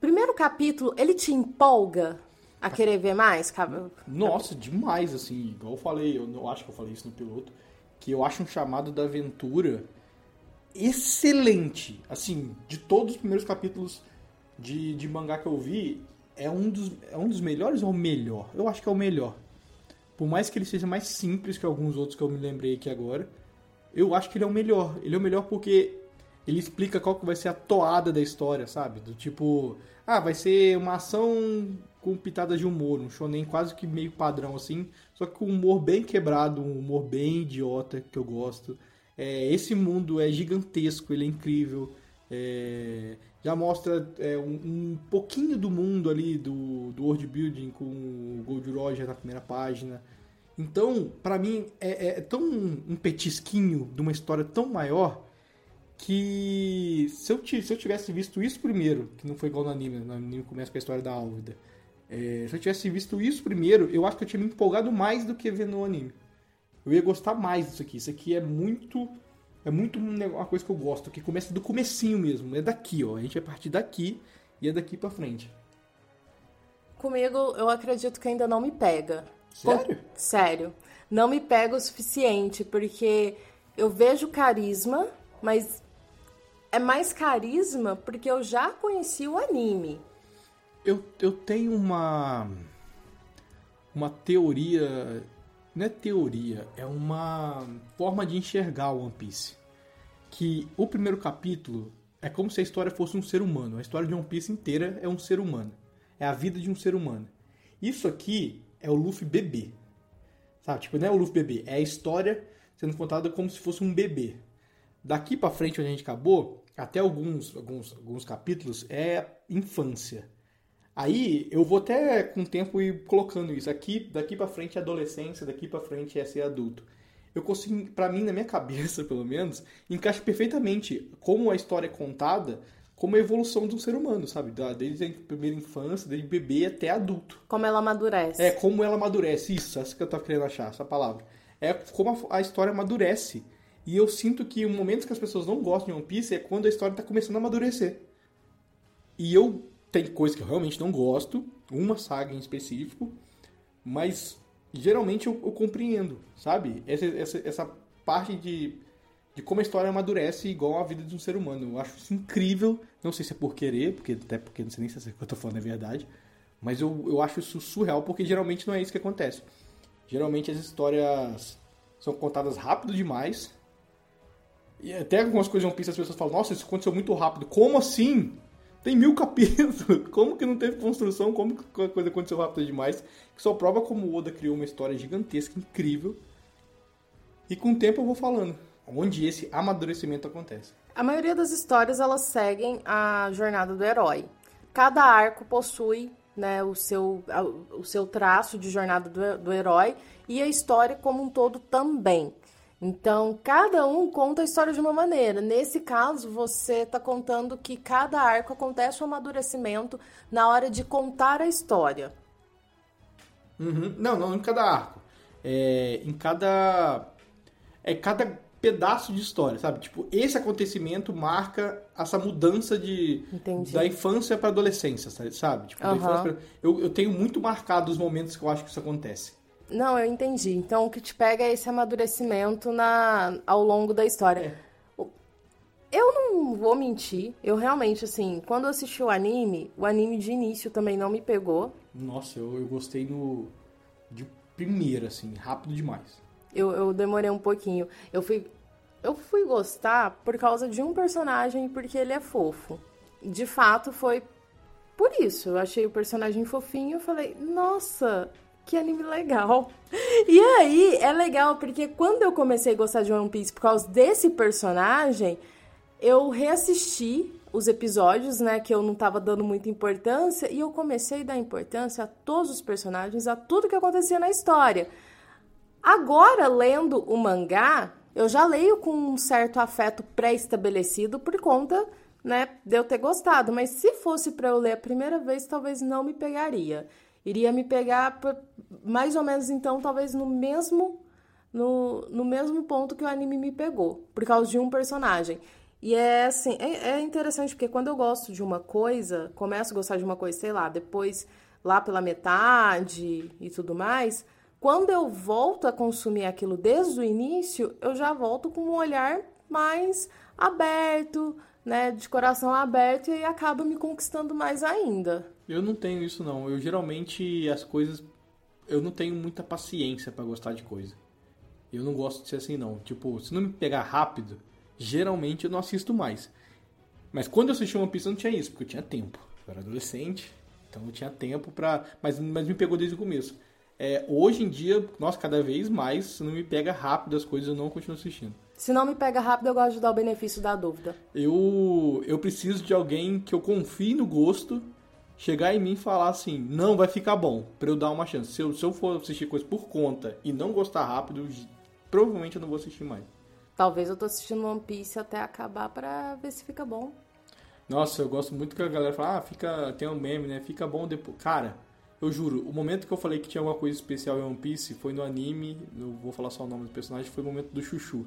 Primeiro capítulo, ele te empolga a querer ver mais? Cab- Nossa, demais, assim. Igual eu falei, eu não acho que eu falei isso no piloto, que eu acho um chamado da aventura excelente. Assim, de todos os primeiros capítulos de, de mangá que eu vi, é um, dos, é um dos melhores ou o melhor? Eu acho que é o melhor. Por mais que ele seja mais simples que alguns outros que eu me lembrei aqui agora, eu acho que ele é o melhor. Ele é o melhor porque ele explica qual que vai ser a toada da história, sabe? Do tipo, ah, vai ser uma ação com pitadas de humor, um shonen quase que meio padrão assim, só que com um humor bem quebrado, um humor bem idiota que eu gosto. É, esse mundo é gigantesco, ele é incrível. É, já mostra é, um, um pouquinho do mundo ali do, do world building com o Gold Roger na primeira página. Então, pra mim, é, é tão um petisquinho de uma história tão maior que se eu, se eu tivesse visto isso primeiro, que não foi igual no anime, no anime começa com a história da Álvida. É, se eu tivesse visto isso primeiro, eu acho que eu tinha me empolgado mais do que ver no anime. Eu ia gostar mais disso aqui. Isso aqui é muito. É muito um uma coisa que eu gosto, que começa do comecinho mesmo. É daqui, ó. A gente vai partir daqui e é daqui pra frente. Comigo, eu acredito que ainda não me pega. Sério? Sério. Não me pega o suficiente, porque eu vejo carisma, mas é mais carisma porque eu já conheci o anime. Eu, eu tenho uma. Uma teoria. Não é teoria, é uma forma de enxergar o One Piece. Que o primeiro capítulo é como se a história fosse um ser humano. A história de One Piece inteira é um ser humano. É a vida de um ser humano. Isso aqui é o Luffy bebê. Sabe? Tipo, não é o Luffy bebê, é a história sendo contada como se fosse um bebê. Daqui pra frente, onde a gente acabou, até alguns, alguns, alguns capítulos, é infância. Aí eu vou até com o tempo ir colocando isso. Aqui, daqui pra frente é adolescência, daqui pra frente é ser adulto. Eu consigo, pra mim, na minha cabeça, pelo menos, encaixa perfeitamente como a história é contada, como a evolução do ser humano, sabe? Desde a primeira infância, desde bebê até adulto. Como ela amadurece. É, como ela amadurece. Isso, essa que eu tava querendo achar, essa palavra. É como a, a história amadurece. E eu sinto que o momento que as pessoas não gostam de One Piece é quando a história tá começando a amadurecer. E eu tem coisa que eu realmente não gosto, uma saga em específico, mas geralmente eu, eu compreendo, sabe? Essa, essa, essa parte de, de como a história amadurece igual a vida de um ser humano. Eu acho isso incrível. Não sei se é por querer, porque até porque não sei nem se o que eu tô falando é verdade. Mas eu, eu acho isso surreal, porque geralmente não é isso que acontece. Geralmente as histórias são contadas rápido demais. E até algumas coisas de One Piece as pessoas falam, nossa, isso aconteceu muito rápido. Como assim? Tem mil capítulos. Como que não teve construção? Como que a coisa aconteceu rápido demais? Que só prova como o Oda criou uma história gigantesca, incrível. E com o tempo eu vou falando. Onde esse amadurecimento acontece. A maioria das histórias elas seguem a jornada do herói. Cada arco possui né, o, seu, o seu traço de jornada do, do herói e a história como um todo também. Então, cada um conta a história de uma maneira. Nesse caso, você está contando que cada arco acontece um amadurecimento na hora de contar a história. Uhum. Não, não em cada arco. É em cada. É cada pedaço de história, sabe? Tipo, esse acontecimento marca essa mudança de Entendi. da infância para adolescência, sabe? Tipo, infância pra... eu, eu tenho muito marcado os momentos que eu acho que isso acontece. Não, eu entendi. Então, o que te pega é esse amadurecimento na, ao longo da história. Eu não vou mentir, eu realmente, assim, quando eu assisti o anime, o anime de início também não me pegou. Nossa, eu, eu gostei no de primeira, assim, rápido demais. Eu, eu demorei um pouquinho. Eu fui, eu fui gostar por causa de um personagem porque ele é fofo. De fato, foi por isso. Eu achei o personagem fofinho e falei, nossa, que anime legal. E aí, é legal porque quando eu comecei a gostar de One Piece por causa desse personagem, eu reassisti os episódios, né, que eu não tava dando muita importância, e eu comecei a dar importância a todos os personagens, a tudo que acontecia na história. Agora, lendo o mangá, eu já leio com um certo afeto pré-estabelecido por conta, né, de eu ter gostado. Mas se fosse para eu ler a primeira vez, talvez não me pegaria. Iria me pegar por- mais ou menos, então, talvez no mesmo no, no mesmo ponto que o anime me pegou, por causa de um personagem. E é assim, é, é interessante porque quando eu gosto de uma coisa, começo a gostar de uma coisa, sei lá, depois lá pela metade e tudo mais, quando eu volto a consumir aquilo desde o início, eu já volto com um olhar mais aberto, né, de coração aberto e acaba me conquistando mais ainda. Eu não tenho isso não. Eu geralmente as coisas eu não tenho muita paciência para gostar de coisa. Eu não gosto de ser assim não. Tipo, se não me pegar rápido, geralmente eu não assisto mais. Mas quando eu assisti One Piece eu não tinha isso, porque eu tinha tempo. Eu era adolescente, então eu tinha tempo pra. Mas, mas me pegou desde o começo. É, hoje em dia, nossa, cada vez mais, se não me pega rápido as coisas, eu não continuo assistindo. Se não me pega rápido, eu gosto de dar o benefício da dúvida. Eu, eu preciso de alguém que eu confie no gosto, chegar em mim e falar assim, não, vai ficar bom, pra eu dar uma chance. Se eu, se eu for assistir coisa por conta e não gostar rápido, provavelmente eu não vou assistir mais. Talvez eu tô assistindo One Piece até acabar pra ver se fica bom. Nossa, eu gosto muito que a galera fala, ah, fica, tem um meme, né? Fica bom depois. Cara, eu juro, o momento que eu falei que tinha alguma coisa especial em One Piece foi no anime, eu vou falar só o nome do personagem, foi o momento do Chuchu.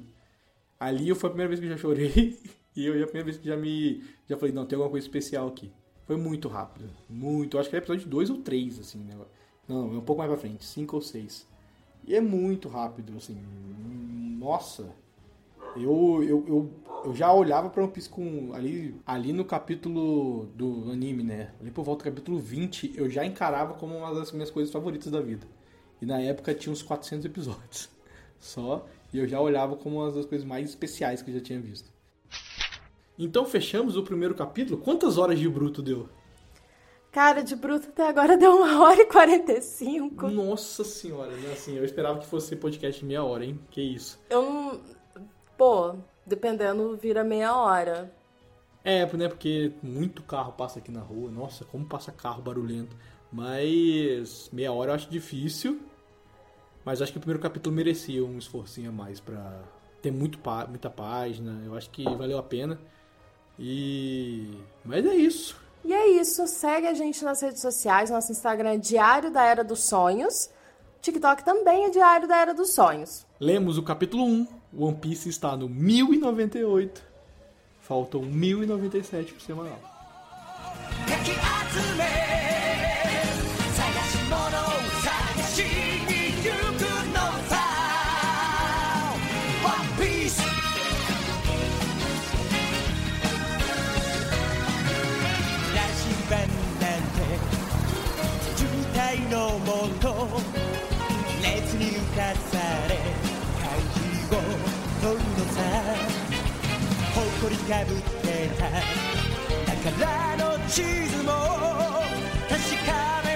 Ali foi a primeira vez que eu já chorei e eu a primeira vez que já me já falei, não, tem alguma coisa especial aqui. Foi muito rápido, muito. Eu acho que era episódio 2 ou 3 assim, né? Não, é um pouco mais pra frente, 5 ou 6. E é muito rápido, assim. Nossa, eu, eu, eu, eu já olhava para One Piece com. Ali, ali no capítulo do anime, né? Ali por volta do capítulo 20, eu já encarava como uma das minhas coisas favoritas da vida. E na época tinha uns 400 episódios só. E eu já olhava como uma das coisas mais especiais que eu já tinha visto. Então fechamos o primeiro capítulo. Quantas horas de bruto deu? Cara, de bruto até agora deu uma hora e 45. Nossa senhora, né? Assim, eu esperava que fosse podcast de meia hora, hein? Que isso. Eu não Pô, dependendo, vira meia hora. É, né? Porque muito carro passa aqui na rua. Nossa, como passa carro barulhento. Mas meia hora eu acho difícil. Mas acho que o primeiro capítulo merecia um esforcinho a mais pra ter muito, muita página. Eu acho que valeu a pena. E. Mas é isso. E é isso. Segue a gente nas redes sociais. Nosso Instagram é Diário da Era dos Sonhos. TikTok também é Diário da Era dos Sonhos. Lemos o capítulo 1. One Piece está no 1098. Faltam 1097 pro semanal. も熱に浮かされ会議を取るのさ誇りかぶってた宝の地図も確かめ